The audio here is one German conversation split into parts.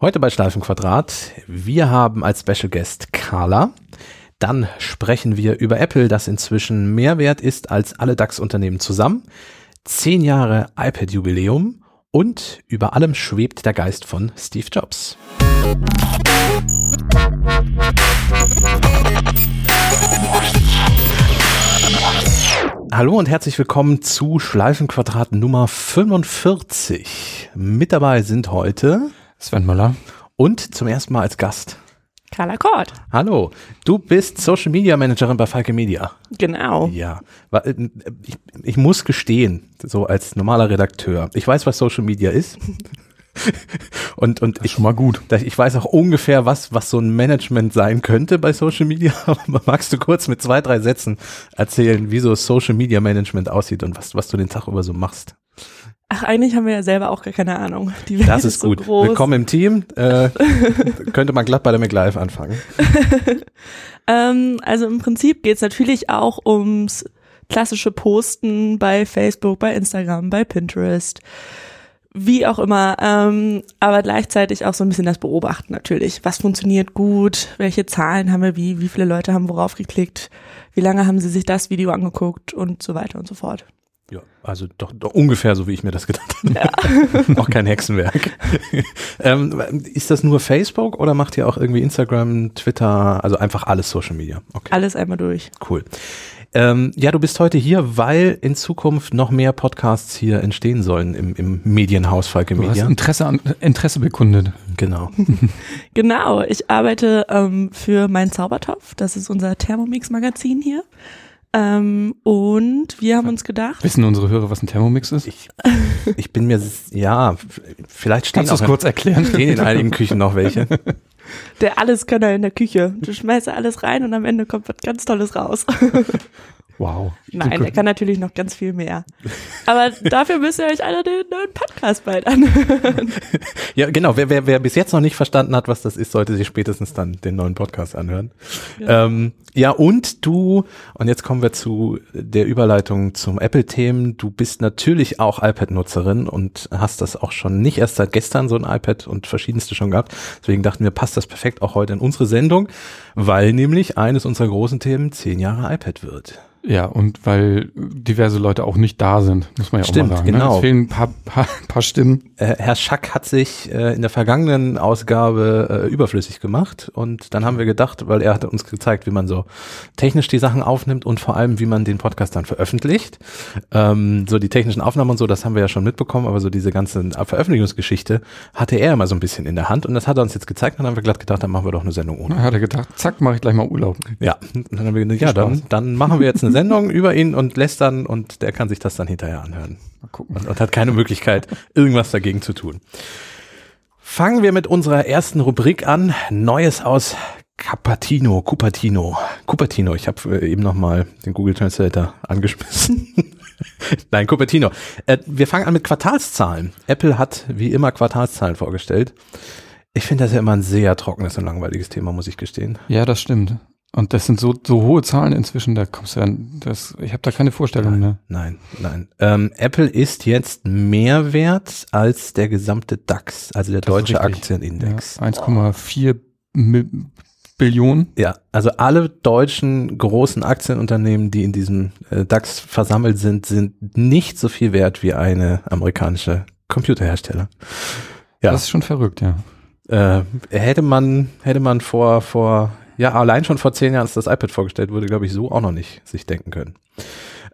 Heute bei Schleifenquadrat. Wir haben als Special Guest Carla. Dann sprechen wir über Apple, das inzwischen mehr wert ist als alle DAX-Unternehmen zusammen. Zehn Jahre iPad-Jubiläum und über allem schwebt der Geist von Steve Jobs. Hallo und herzlich willkommen zu Schleifenquadrat Nummer 45. Mit dabei sind heute Sven Müller. Und zum ersten Mal als Gast. Carla Kort. Hallo, du bist Social Media Managerin bei Falke Media. Genau. Ja, äh, ich, ich muss gestehen, so als normaler Redakteur, ich weiß, was Social Media ist. und und ich schon mal gut. Ich weiß auch ungefähr, was was so ein Management sein könnte bei Social Media. Aber magst du kurz mit zwei drei Sätzen erzählen, wie so Social Media Management aussieht und was was du den Tag über so machst? Ach, eigentlich haben wir ja selber auch gar keine Ahnung. Die Welt das ist, ist gut. So Willkommen im Team. Äh, könnte man glatt bei der McLive anfangen. ähm, also im Prinzip geht's natürlich auch ums klassische Posten bei Facebook, bei Instagram, bei Pinterest, wie auch immer. Ähm, aber gleichzeitig auch so ein bisschen das Beobachten natürlich. Was funktioniert gut? Welche Zahlen haben wir wie? Wie viele Leute haben worauf geklickt? Wie lange haben sie sich das Video angeguckt? Und so weiter und so fort. Ja, also doch, doch ungefähr so, wie ich mir das gedacht habe. Ja. auch kein Hexenwerk. ähm, ist das nur Facebook oder macht ihr auch irgendwie Instagram, Twitter, also einfach alles Social Media? Okay. Alles einmal durch. Cool. Ähm, ja, du bist heute hier, weil in Zukunft noch mehr Podcasts hier entstehen sollen im, im Medienhaus Falke Media. Du hast Interesse, an, Interesse bekundet. Genau. genau, ich arbeite ähm, für mein Zaubertopf. Das ist unser Thermomix-Magazin hier. Ähm, und wir haben uns gedacht. Wissen unsere Hörer, was ein Thermomix ist? Ich, ich bin mir, ja, vielleicht stehen Kannst du es kurz erklären? Stehen in einigen Küchen noch welche. Der Alleskönner in der Küche. Du schmeißt alles rein und am Ende kommt was ganz Tolles raus. Wow. Nein, er kann natürlich noch ganz viel mehr. Aber dafür müsst ihr euch alle den neuen Podcast bald anhören. Ja, genau. Wer, wer, wer bis jetzt noch nicht verstanden hat, was das ist, sollte sich spätestens dann den neuen Podcast anhören. Ja, ähm, ja und du, und jetzt kommen wir zu der Überleitung zum Apple-Themen. Du bist natürlich auch iPad-Nutzerin und hast das auch schon nicht erst seit gestern so ein iPad und verschiedenste schon gehabt. Deswegen dachten wir, passt das perfekt auch heute in unsere Sendung, weil nämlich eines unserer großen Themen zehn Jahre iPad wird. Ja, und weil diverse Leute auch nicht da sind, muss man ja Stimmt, auch mal sagen. Genau. Ne? Es fehlen ein paar, paar, paar Stimmen. Äh, Herr Schack hat sich äh, in der vergangenen Ausgabe äh, überflüssig gemacht und dann haben wir gedacht, weil er hat uns gezeigt, wie man so technisch die Sachen aufnimmt und vor allem, wie man den Podcast dann veröffentlicht. Ähm, so die technischen Aufnahmen und so, das haben wir ja schon mitbekommen, aber so diese ganze Veröffentlichungsgeschichte hatte er immer so ein bisschen in der Hand und das hat er uns jetzt gezeigt und dann haben wir glatt gedacht, dann machen wir doch eine Sendung ohne. Dann hat er gedacht, zack, mache ich gleich mal Urlaub. Ja, dann haben wir gedacht, ja, dann, dann machen wir jetzt eine eine Sendung über ihn und lästern und der kann sich das dann hinterher anhören. Mal gucken. Und, und hat keine Möglichkeit, irgendwas dagegen zu tun. Fangen wir mit unserer ersten Rubrik an. Neues aus Cupertino, Cupertino, Cupertino. Ich habe eben noch mal den Google Translator angeschmissen. Nein, Cupertino. Äh, wir fangen an mit Quartalszahlen. Apple hat wie immer Quartalszahlen vorgestellt. Ich finde das ja immer ein sehr trockenes und langweiliges Thema, muss ich gestehen. Ja, das stimmt. Und das sind so, so hohe Zahlen inzwischen, da kommst du ja, das, ich habe da keine Vorstellung nein, mehr. Nein, nein. Ähm, Apple ist jetzt mehr wert als der gesamte DAX, also der das deutsche Aktienindex. Ja, 1,4 Billionen. Ja, also alle deutschen großen Aktienunternehmen, die in diesem äh, DAX versammelt sind, sind nicht so viel wert wie eine amerikanische Computerhersteller. Ja. Das ist schon verrückt, ja. Äh, hätte man, hätte man vor, vor ja, allein schon vor zehn Jahren, als das iPad vorgestellt wurde, glaube ich, so auch noch nicht sich denken können.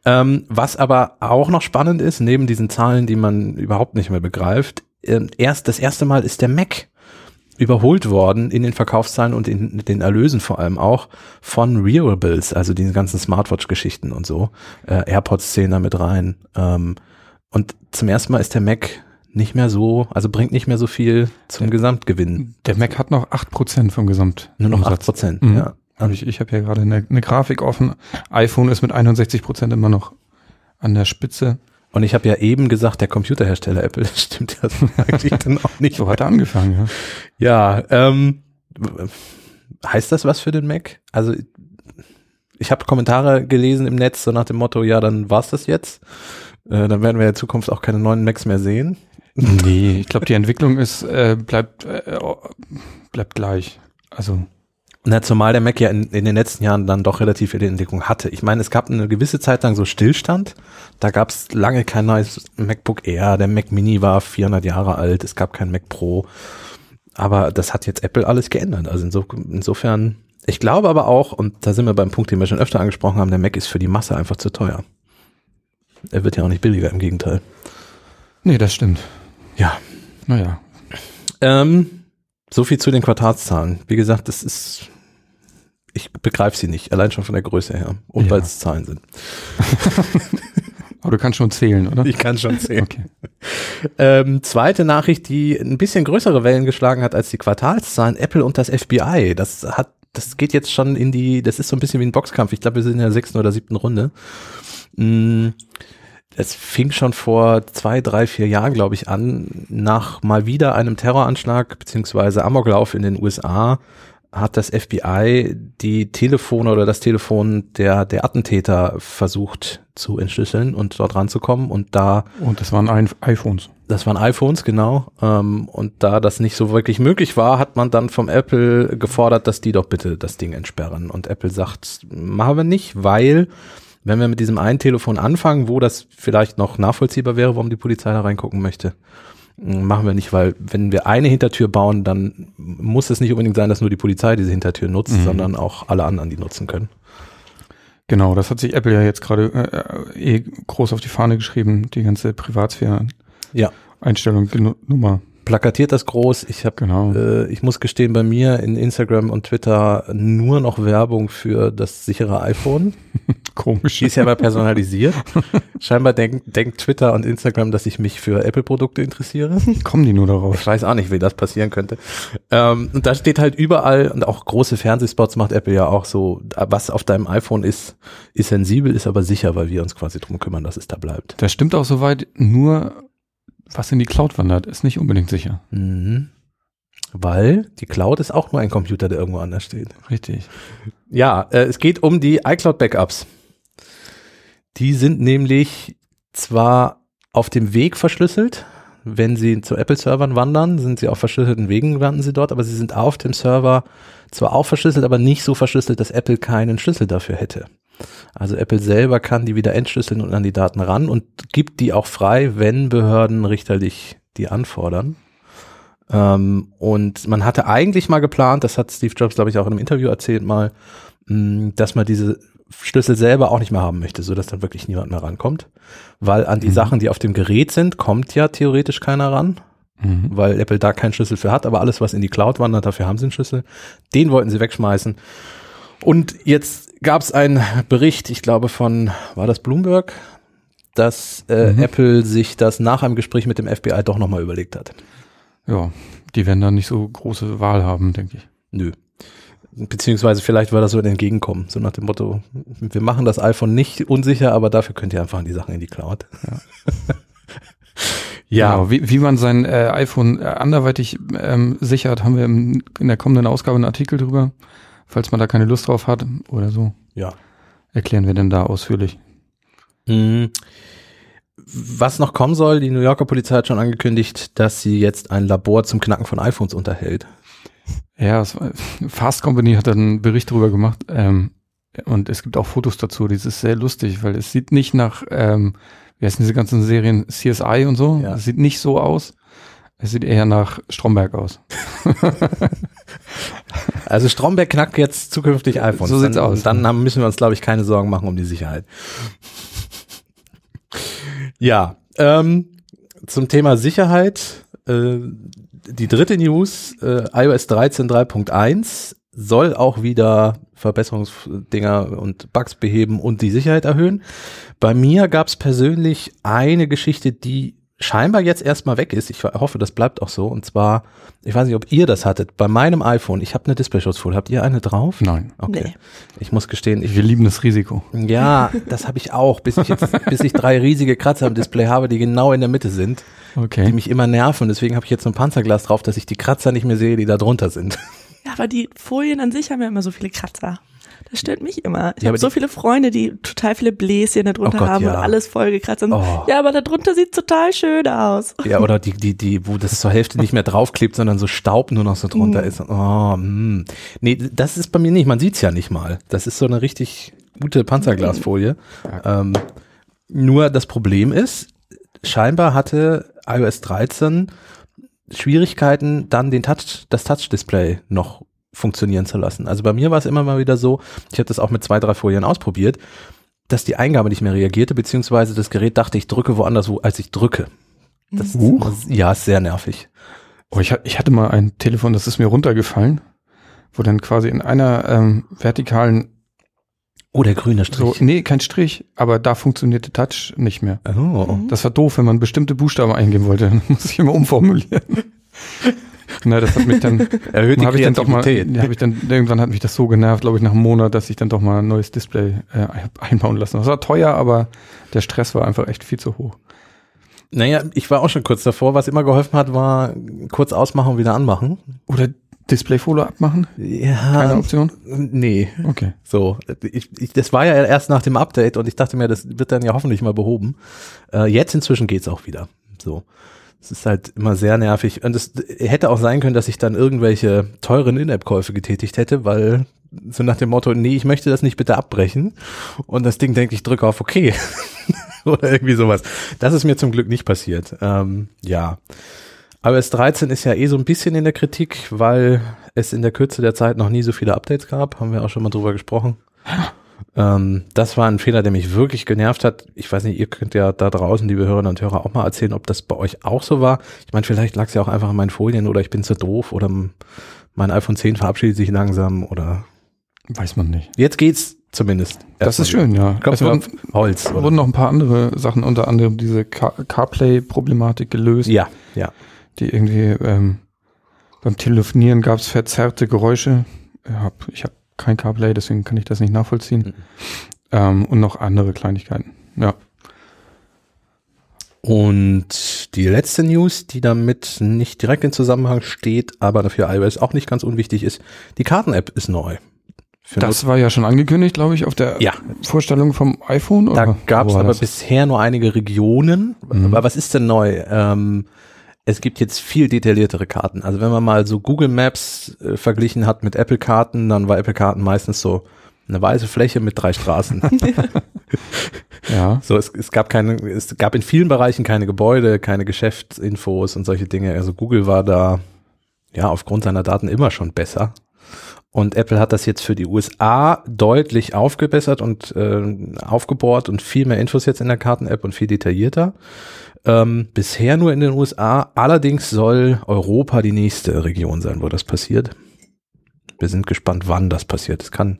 Ähm, was aber auch noch spannend ist, neben diesen Zahlen, die man überhaupt nicht mehr begreift, äh, erst das erste Mal ist der Mac überholt worden in den Verkaufszahlen und in den Erlösen vor allem auch von Wearables, also diese ganzen Smartwatch-Geschichten und so, äh, AirPods 10 da mit rein. Ähm, und zum ersten Mal ist der Mac nicht mehr so, also bringt nicht mehr so viel zum der, Gesamtgewinn. Der Mac hat noch acht Prozent vom Gesamt. Nur noch acht Prozent, mhm. ja. Hab ich ich habe hier gerade eine, eine Grafik offen. iPhone ist mit 61 Prozent immer noch an der Spitze. Und ich habe ja eben gesagt, der Computerhersteller Apple, das stimmt ja so eigentlich dann auch nicht. So hat er angefangen, ja. Ja, ähm, heißt das was für den Mac? Also ich habe Kommentare gelesen im Netz, so nach dem Motto, ja, dann war's das jetzt. Äh, dann werden wir in Zukunft auch keine neuen Macs mehr sehen. Nee, ich glaube, die Entwicklung ist, äh, bleibt, äh, bleibt gleich. Also. Na, zumal der Mac ja in, in den letzten Jahren dann doch relativ viel Entwicklung hatte. Ich meine, es gab eine gewisse Zeit lang so Stillstand. Da gab es lange kein neues MacBook Air. Der Mac Mini war 400 Jahre alt. Es gab kein Mac Pro. Aber das hat jetzt Apple alles geändert. Also inso, insofern, ich glaube aber auch, und da sind wir beim Punkt, den wir schon öfter angesprochen haben, der Mac ist für die Masse einfach zu teuer. Er wird ja auch nicht billiger, im Gegenteil. Nee, das stimmt. Ja. Naja. Ähm, so viel zu den Quartalszahlen. Wie gesagt, das ist, ich begreife sie nicht, allein schon von der Größe her. Und Ja. weil es Zahlen sind. Aber du kannst schon zählen, oder? Ich kann schon sehen. Okay. Ähm, zweite Nachricht, die ein bisschen größere Wellen geschlagen hat als die Quartalszahlen, Apple und das FBI. Das hat, das geht jetzt schon in die, das ist so ein bisschen wie ein Boxkampf. Ich glaube, wir sind in der sechsten oder siebten Runde. Mm, Es fing schon vor zwei, drei, vier Jahren, glaube ich, an. Nach mal wieder einem Terroranschlag beziehungsweise Amoklauf in den USA hat das FBI die Telefone oder das Telefon der, der Attentäter versucht zu entschlüsseln und dort ranzukommen und da Und das waren iPhones. das waren iPhones, genau. Ähm, und da das nicht so wirklich möglich war, hat man dann vom Apple gefordert, dass die doch bitte das Ding entsperren. Und Apple sagt, machen wir nicht, weil wenn wir mit diesem einen Telefon anfangen, wo das vielleicht noch nachvollziehbar wäre, warum die Polizei da reingucken möchte, machen wir nicht, weil wenn wir eine Hintertür bauen, dann muss es nicht unbedingt sein, dass nur die Polizei diese Hintertür nutzt, Mhm. sondern auch alle anderen die nutzen können. Genau, das hat sich Apple ja jetzt gerade äh, eh groß auf die Fahne geschrieben, die ganze Privatsphäre-Einstellung, Ja. Nummer. Plakatiert das groß. Ich habe Genau. Äh, ich muss gestehen, bei mir in Instagram und Twitter nur noch Werbung für das sichere iPhone. Komisch. Die ist ja aber personalisiert. Scheinbar denkt, denkt Twitter und Instagram, dass ich mich für Apple-Produkte interessiere. Kommen die nur darauf? Ich weiß auch nicht, wie das passieren könnte. Ähm, und da steht halt überall, und auch große Fernsehspots macht Apple ja auch so, was auf deinem iPhone ist, ist sensibel, ist aber sicher, weil wir uns quasi drum kümmern, dass es da bleibt. Das stimmt auch soweit, nur was in die Cloud wandert, ist nicht unbedingt sicher. Mhm. Weil die Cloud ist auch nur ein Computer, der irgendwo anders steht. Richtig. Ja, äh, es geht um die iCloud-Backups. Die sind nämlich zwar auf dem Weg verschlüsselt, wenn sie zu Apple-Servern wandern, sind sie auf verschlüsselten Wegen, landen sie dort, aber sie sind auf dem Server zwar auch verschlüsselt, aber nicht so verschlüsselt, dass Apple keinen Schlüssel dafür hätte. Also Apple selber kann die wieder entschlüsseln und an die Daten ran und gibt die auch frei, wenn Behörden richterlich die anfordern. Ähm, und man hatte eigentlich mal geplant, das hat Steve Jobs, glaube ich, auch in einem Interview erzählt mal, mh, dass man diese Schlüssel selber auch nicht mehr haben möchte, so dass dann wirklich niemand mehr rankommt. Weil an die Mhm. Sachen, die auf dem Gerät sind, kommt ja theoretisch keiner ran, Mhm. weil Apple da keinen Schlüssel für hat, aber alles, was in die Cloud wandert, dafür haben sie einen Schlüssel. Den wollten sie wegschmeißen. Und jetzt gab es einen Bericht, ich glaube von, war das Bloomberg, dass äh, Mhm. Apple sich das nach einem Gespräch mit dem FBI doch nochmal überlegt hat. Ja, die werden da nicht so große Wahl haben, denke ich. Nö. Beziehungsweise vielleicht war das so ein Entgegenkommen, so nach dem Motto, wir machen das iPhone nicht unsicher, aber dafür könnt ihr einfach die Sachen in die Cloud. Ja. Genau, wie, wie man sein äh, iPhone äh, anderweitig ähm, sichert, haben wir im, in der kommenden Ausgabe einen Artikel drüber. Falls man da keine Lust drauf hat oder so, ja. erklären wir denn da ausführlich. Mhm. Was noch kommen soll, die New Yorker Polizei hat schon angekündigt, dass sie jetzt ein Labor zum Knacken von iPhones unterhält. Ja, Fast Company hat dann einen Bericht darüber gemacht ähm, und es gibt auch Fotos dazu. Das ist sehr lustig, weil es sieht nicht nach, ähm, wie heißen diese ganzen Serien, CSI und so. Ja. Es sieht nicht so aus. Es sieht eher nach Stromberg aus. Also Stromberg knackt jetzt zukünftig iPhones. So sieht's dann, aus. Dann haben, müssen wir uns, glaube ich, keine Sorgen machen um die Sicherheit. Ja, ähm, zum Thema Sicherheit. Äh, die dritte News, äh, iOS 13 3.1 soll auch wieder Verbesserungsdinger und Bugs beheben und die Sicherheit erhöhen. Bei mir gab es persönlich eine Geschichte, die scheinbar jetzt erstmal weg ist. Ich hoffe, das bleibt auch so. Und zwar, ich weiß nicht, ob ihr das hattet. Bei meinem iPhone, ich habe eine Displayschutzfolie. Habt ihr eine drauf? Nein. Okay. Nee. Ich muss gestehen, ich Wir lieben das Risiko. ja, das habe ich auch, bis ich jetzt, bis ich drei riesige Kratzer im Display habe, die genau in der Mitte sind, die Okay. mich immer nerven. Deswegen habe ich jetzt so ein Panzerglas drauf, dass ich die Kratzer nicht mehr sehe, die da drunter sind. Ja, aber die Folien an sich haben ja immer so viele Kratzer. Das stört mich immer. Ich Ja, habe so viele Freunde, die total viele Bläschen darunter Oh Gott, haben ja. und alles vollgekratzt sind. Oh. Ja, aber darunter sieht total schön aus. Ja, oder die, die, die, wo das zur Hälfte nicht mehr draufklebt, sondern so Staub nur noch so drunter Mhm. ist. Oh, mm. Nee, das ist bei mir nicht. Man sieht's ja nicht mal. Das ist so eine richtig gute Panzerglasfolie. Ähm, nur das Problem ist, scheinbar hatte iOS 13 Schwierigkeiten, dann den Touch, das Touch-Display noch funktionieren zu lassen. Also bei mir war es immer mal wieder so, ich habe das auch mit zwei, drei Folien ausprobiert, dass die Eingabe nicht mehr reagierte, beziehungsweise das Gerät dachte, ich drücke woanders, wo, als ich drücke. Das Huch. ist, ja, ist sehr nervig. Oh, ich, ich hatte mal ein Telefon, das ist mir runtergefallen, wo dann quasi in einer ähm, vertikalen, Oh, der grüne Strich. so, nee, kein Strich, aber da funktionierte Touch nicht mehr. oh. Das war doof, wenn man bestimmte Buchstaben eingeben wollte. Dann muss ich immer umformulieren. Na, das hat mich dann, Erhöht die habe ich dann doch mal, habe ich dann, irgendwann hat mich das so genervt, glaube ich, nach einem Monat, dass ich dann doch mal ein neues Display äh, einbauen lassen. Das war teuer, aber der Stress war einfach echt viel zu hoch. Naja, ich war auch schon kurz davor. Was immer geholfen hat, war kurz ausmachen und wieder anmachen. Oder Displayfolie abmachen? Keine Ja, Option? nee. Okay. So, ich, ich, das war ja erst nach dem Update und ich dachte mir, das wird dann ja hoffentlich mal behoben. Äh, jetzt inzwischen geht's auch wieder. So. Es ist halt immer sehr nervig. Und es hätte auch sein können, dass ich dann irgendwelche teuren In-App-Käufe getätigt hätte, weil so nach dem Motto, nee, ich möchte das nicht bitte abbrechen. Und das Ding denkt, ich drücke auf OK. Oder irgendwie sowas. Das ist mir zum Glück nicht passiert. Ähm, ja. iOS 13 ist ja eh so ein bisschen in der Kritik, weil es in der Kürze der Zeit noch nie so viele Updates gab. Haben wir auch schon mal drüber gesprochen. Ähm, das war ein Fehler, der mich wirklich genervt hat. Ich weiß nicht, ihr könnt ja da draußen, liebe Hörerinnen und Hörer, auch mal erzählen, ob das bei euch auch so war. Ich meine, vielleicht lag es ja auch einfach an meinen Folien oder ich bin zu doof oder mein iPhone 10 verabschiedet sich langsam oder Weiß man nicht. jetzt geht's zumindest. Das ist schön, ja. Klopfen Es wurden, Holz. Oder? wurden noch ein paar andere Sachen, unter anderem diese Car CarPlay-Problematik gelöst, Ja, ja. die irgendwie ähm, beim Telefonieren gab es verzerrte Geräusche. Ich habe ich hab kein CarPlay, deswegen kann ich das nicht nachvollziehen. Mhm. Ähm, und noch andere Kleinigkeiten. Ja. Und die letzte News, die damit nicht direkt in Zusammenhang steht, aber dafür iOS auch nicht ganz unwichtig ist, die Karten-App ist neu. Für Das war ja schon angekündigt, glaube ich, auf der Ja. Vorstellung vom iPhone. Da oder gab es aber das? bisher nur einige Regionen. Mhm. Aber was ist denn neu? Ähm, es gibt jetzt viel detailliertere Karten. Also wenn man mal so Google Maps äh, verglichen hat mit Apple Karten, dann war Apple Karten meistens so eine weiße Fläche mit drei Straßen. Ja. so, es, es gab keine, es gab in vielen Bereichen keine Gebäude, keine Geschäftsinfos und solche Dinge. Also Google war da ja aufgrund seiner Daten immer schon besser. Und Apple hat das jetzt für die USA deutlich aufgebessert und äh, aufgebohrt und viel mehr Infos jetzt in der Karten-App und viel detaillierter. Ähm, bisher nur in den USA. Allerdings soll Europa die nächste Region sein, wo das passiert. Wir sind gespannt, wann das passiert. Es kann,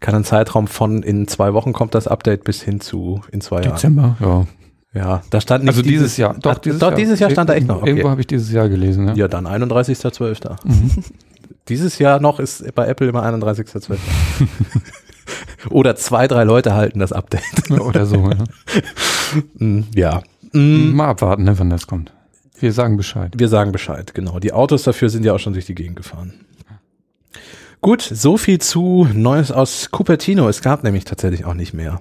kann ein Zeitraum von in zwei Wochen kommt das Update bis hin zu in zwei Jahren. Dezember, ja. Ja, da stand nicht Also dieses Jahr. Doch, dieses, Jahr. dieses Jahr stand da echt noch. Irgendwo Okay. habe ich dieses Jahr gelesen, ja. Ja, dann 31.12. Mhm. Dieses Jahr noch ist bei Apple immer 31.12. Oder zwei, drei Leute halten das Update. Oder so, ja. Mm, ja. Mm, Mal abwarten, ne, wann das kommt. Wir sagen Bescheid. Wir sagen Bescheid, genau. Die Autos dafür sind ja auch schon durch die Gegend gefahren. Gut, so viel zu Neues aus Cupertino. Es gab nämlich tatsächlich auch nicht mehr.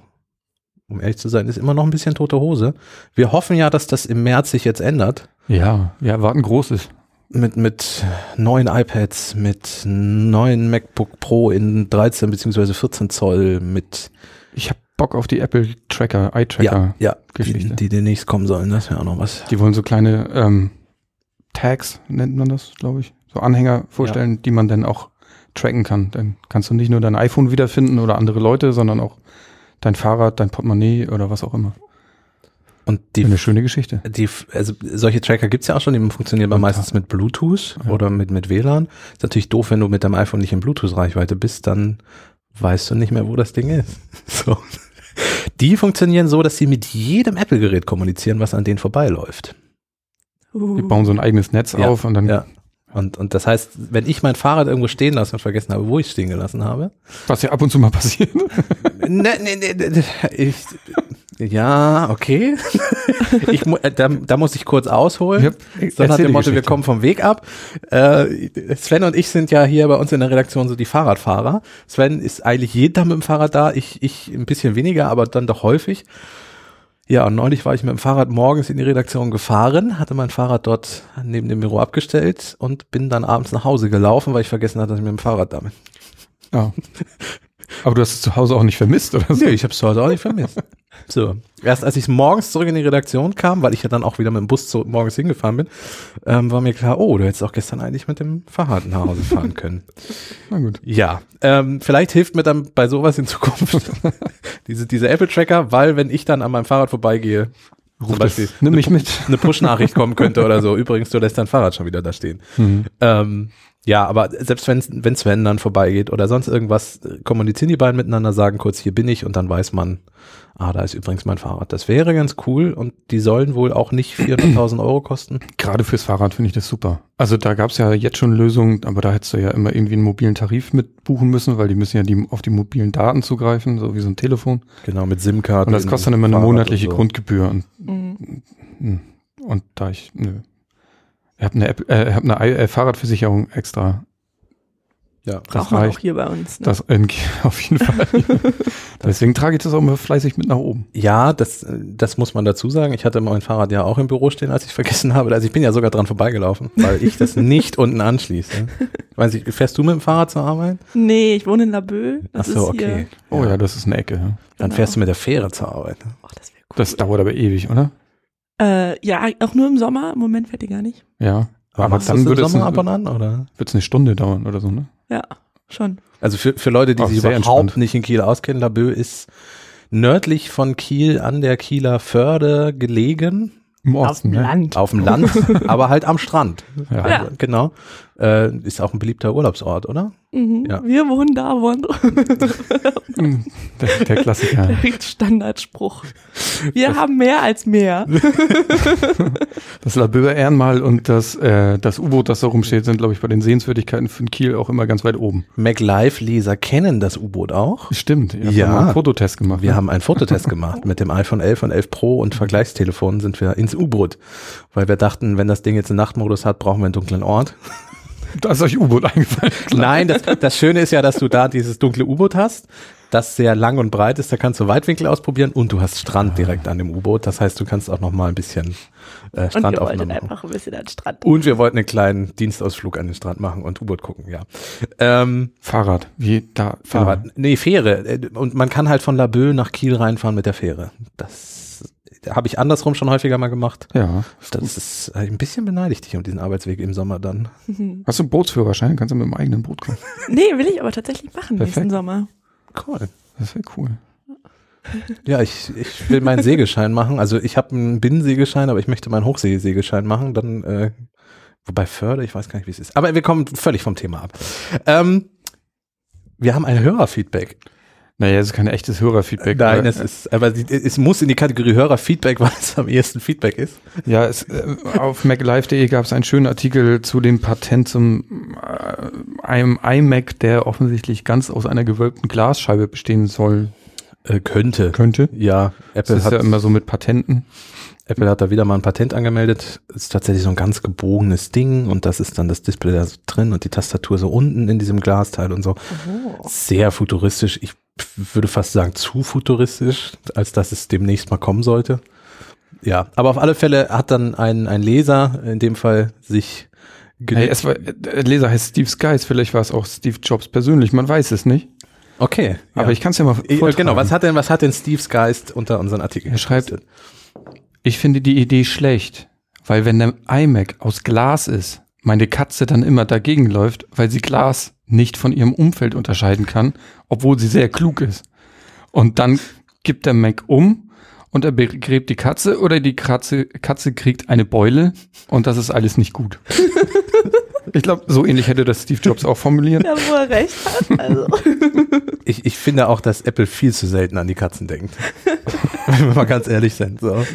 Um ehrlich zu sein, ist immer noch ein bisschen tote Hose. Wir hoffen ja, dass das im März sich jetzt ändert. Ja, wir erwarten Großes. Mit, mit neuen iPads, mit neuen MacBook Pro in 13 bzw. 14 Zoll, mit Ich habe Bock auf die Apple Tracker, Eye ja, Tracker. ja, die, Geschichte. die demnächst kommen sollen. Das wäre auch noch was. Die wollen so kleine ähm, Tags, nennt man das, glaube ich. So Anhänger vorstellen, die man dann auch tracken kann. Dann kannst du nicht nur dein iPhone wiederfinden oder andere Leute, sondern auch dein Fahrrad, dein Portemonnaie oder was auch immer. Und die Eine schöne Geschichte. Die, also solche Tracker gibt's ja auch schon, die funktionieren aber meistens mit Bluetooth Ja. oder mit, mit WLAN. Ist natürlich doof, wenn du mit deinem iPhone nicht in Bluetooth-Reichweite bist, dann weißt du nicht mehr, wo das Ding ist. So. Die funktionieren so, dass sie mit jedem Apple-Gerät kommunizieren, was an denen vorbeiläuft. Uh. Die bauen so ein eigenes Netz Ja, auf und dann, Ja. Und, und das heißt, wenn ich mein Fahrrad irgendwo stehen lasse und vergessen habe, wo ich stehen gelassen habe, was ja ab und zu mal passiert. ne, ne, ne, ne, ich, Ja, okay. ich, äh, da, da muss ich kurz ausholen. Ja, so nach erzähl dem Motto, wir kommen vom Weg ab. Äh, Sven und ich sind ja hier bei uns in der Redaktion so die Fahrradfahrer. Sven ist eigentlich jeden Tag mit dem Fahrrad da, ich, ich ein bisschen weniger, aber dann doch häufig. Ja, und neulich war ich mit dem Fahrrad morgens in die Redaktion gefahren, hatte mein Fahrrad dort neben dem Büro abgestellt und bin dann abends nach Hause gelaufen, weil ich vergessen hatte, dass ich mit dem Fahrrad da bin. Ja. Aber du hast es zu Hause auch nicht vermisst, oder so? Nee, ich habe es zu Hause auch nicht vermisst. So, erst als ich morgens zurück in die Redaktion kam, weil ich ja dann auch wieder mit dem Bus zu, morgens hingefahren bin, ähm, war mir klar, oh, du hättest auch gestern eigentlich mit dem Fahrrad nach Hause fahren können. Na gut. Ja, ähm, vielleicht hilft mir dann bei sowas in Zukunft diese, diese Apple-Tracker, weil wenn ich dann an meinem Fahrrad vorbeigehe, zum Beispiel Nimm mich mit. eine Push-Nachricht kommen könnte oder so. Übrigens, du lässt dein Fahrrad schon wieder da stehen. Mhm. Ähm, ja, aber selbst wenn, wenn Sven dann vorbeigeht oder sonst irgendwas, äh, kommunizieren die beiden miteinander, sagen kurz, hier bin ich und dann weiß man, ah, da ist übrigens mein Fahrrad. Das wäre ganz cool und die sollen wohl auch nicht 400.000 Euro kosten. Gerade fürs Fahrrad finde ich das super. Also da gab es ja jetzt schon Lösungen, aber da hättest du ja immer irgendwie einen mobilen Tarif mit buchen müssen, weil die müssen ja die, auf die mobilen Daten zugreifen, so wie so ein Telefon. Genau, mit SIM-Karte. Und das kostet dann immer eine Fahrrad monatliche und so. Grundgebühr. Und, Mhm. und da ich, nö. Ich habe eine, App, äh, hab eine äh, Fahrradversicherung extra. Ja. Das Braucht man auch hier bei uns. Ne? Das in, auf jeden Fall. Deswegen trage ich das auch immer fleißig mit nach oben. Ja, das, das muss man dazu sagen. Ich hatte mein Fahrrad ja auch im Büro stehen, als ich vergessen habe. Also ich bin ja sogar dran vorbeigelaufen, weil ich das nicht unten anschließe. Weiß ich, fährst du mit dem Fahrrad zur Arbeit? Nee, ich wohne in Laboe. Das Ach so, ist hier, okay. Oh ja, das ist eine Ecke. Ja. Dann Genau. fährst du mit der Fähre zur Arbeit. Oh, das wäre cool. Das dauert aber ewig, oder? Äh, ja, auch nur im Sommer. Im Moment fährt die gar nicht. Ja. Aber machst dann würde es ab und an, oder? wird's eine Stunde dauern oder so, ne? Ja, schon. Also für, für Leute, die Auch sich überhaupt entspannt. nicht in Kiel auskennen, Laboe ist nördlich von Kiel an der Kieler Förde gelegen, Im Auf Osten, dem ne? Land. auf dem Land, aber halt am Strand. Ja. Also, Genau. Äh, ist auch ein beliebter Urlaubsort, oder? Mhm. Ja. Wir wohnen da, wohnen. Mm, Der, der Klassiker. Der Standardspruch. Wir haben mehr als mehr. Das Laböer Ehrenmal und das, äh, das U-Boot, das da rumsteht, sind, glaube ich, bei den Sehenswürdigkeiten von Kiel auch immer ganz weit oben. MacLive-Leser kennen das U-Boot auch. Stimmt, Ja. mal einen Fototest gemacht. Wir ne? haben einen Fototest gemacht. Mit dem iPhone 11 und 11 Pro und Vergleichstelefonen sind wir ins U-Boot. Weil wir dachten, wenn das Ding jetzt einen Nachtmodus hat, brauchen wir einen dunklen Ort. Da ist euch U-Boot eingefallen. Nein, das, das Schöne ist ja, dass du da dieses dunkle U-Boot hast, das sehr lang und breit ist. Da kannst du Weitwinkel ausprobieren und du hast Strand direkt an dem U-Boot. Das heißt, du kannst auch noch mal ein bisschen äh, Und wir wollten einfach ein bisschen an den Strand. Und wir wollten einen kleinen Dienstausflug an den Strand machen und U-Boot gucken, ja. Ähm, Fahrrad, wie da. Fahrrad, nee, Fähre. Äh, Und man kann halt von Laboe nach Kiel reinfahren mit der Fähre. Das habe ich andersrum schon häufiger mal gemacht. Ja. Das ist äh, ein bisschen beneidigt dich um diesen Arbeitsweg im Sommer dann. Hast du einen Bootsführerschein? Kannst du mit dem eigenen Boot kommen? Nee, will ich aber tatsächlich machen Perfekt. nächsten Sommer. Cool. Das wäre cool. Ja, ich, ich will meinen Segelschein machen. Also ich habe einen Binnensegelschein, aber ich möchte meinen Hochseesegelschein machen. Dann, äh, wobei Förder, ich weiß gar nicht, wie es ist. Aber wir kommen völlig vom Thema ab. Ähm, wir haben ein Hörerfeedback. Naja, es ist kein echtes Hörerfeedback. Nein, aber, es ist, aber die- es muss in die Kategorie Hörerfeedback, weil es am ehesten Feedback ist. Ja, es, äh, auf maclive.de gab es einen schönen Artikel zu dem Patent zum äh, einem iMac, der offensichtlich ganz aus einer gewölbten Glasscheibe bestehen soll, Äh, könnte. könnte. Ja, Das Apple ist hat, ja immer so mit Patenten. Apple hat da wieder mal ein Patent angemeldet. Ist tatsächlich so ein ganz gebogenes Ding und das ist dann das Display da so drin und die Tastatur so unten in diesem Glasteil und so. Oh. Sehr futuristisch. Ich würde fast sagen zu futuristisch, als dass es demnächst mal kommen sollte. Ja, aber auf alle Fälle hat dann ein, ein Leser in dem Fall sich Hey, es war, der Leser heißt Steve Skies, vielleicht war es auch Steve Jobs persönlich, man weiß es nicht. Okay, Aber ja. ich kann es ja mal Ich- vortragen. genau, was hat denn was hat denn Steve's Geist unter unseren Artikel? Er schreibt-? Ich finde die Idee schlecht, weil wenn der iMac aus Glas ist, meine Katze dann immer dagegen läuft, weil sie Glas nicht von ihrem Umfeld unterscheiden kann, obwohl sie sehr klug ist. Und dann gibt der Mac um und er begräbt die Katze oder die Katze, Katze kriegt eine Beule und das ist alles nicht gut. ich glaube, so ähnlich hätte das Steve Jobs auch formuliert. Ja, wo er recht hat. Also. Ich, ich finde auch, dass Apple viel zu selten an die Katzen denkt. Wenn wir mal ganz ehrlich sind. So.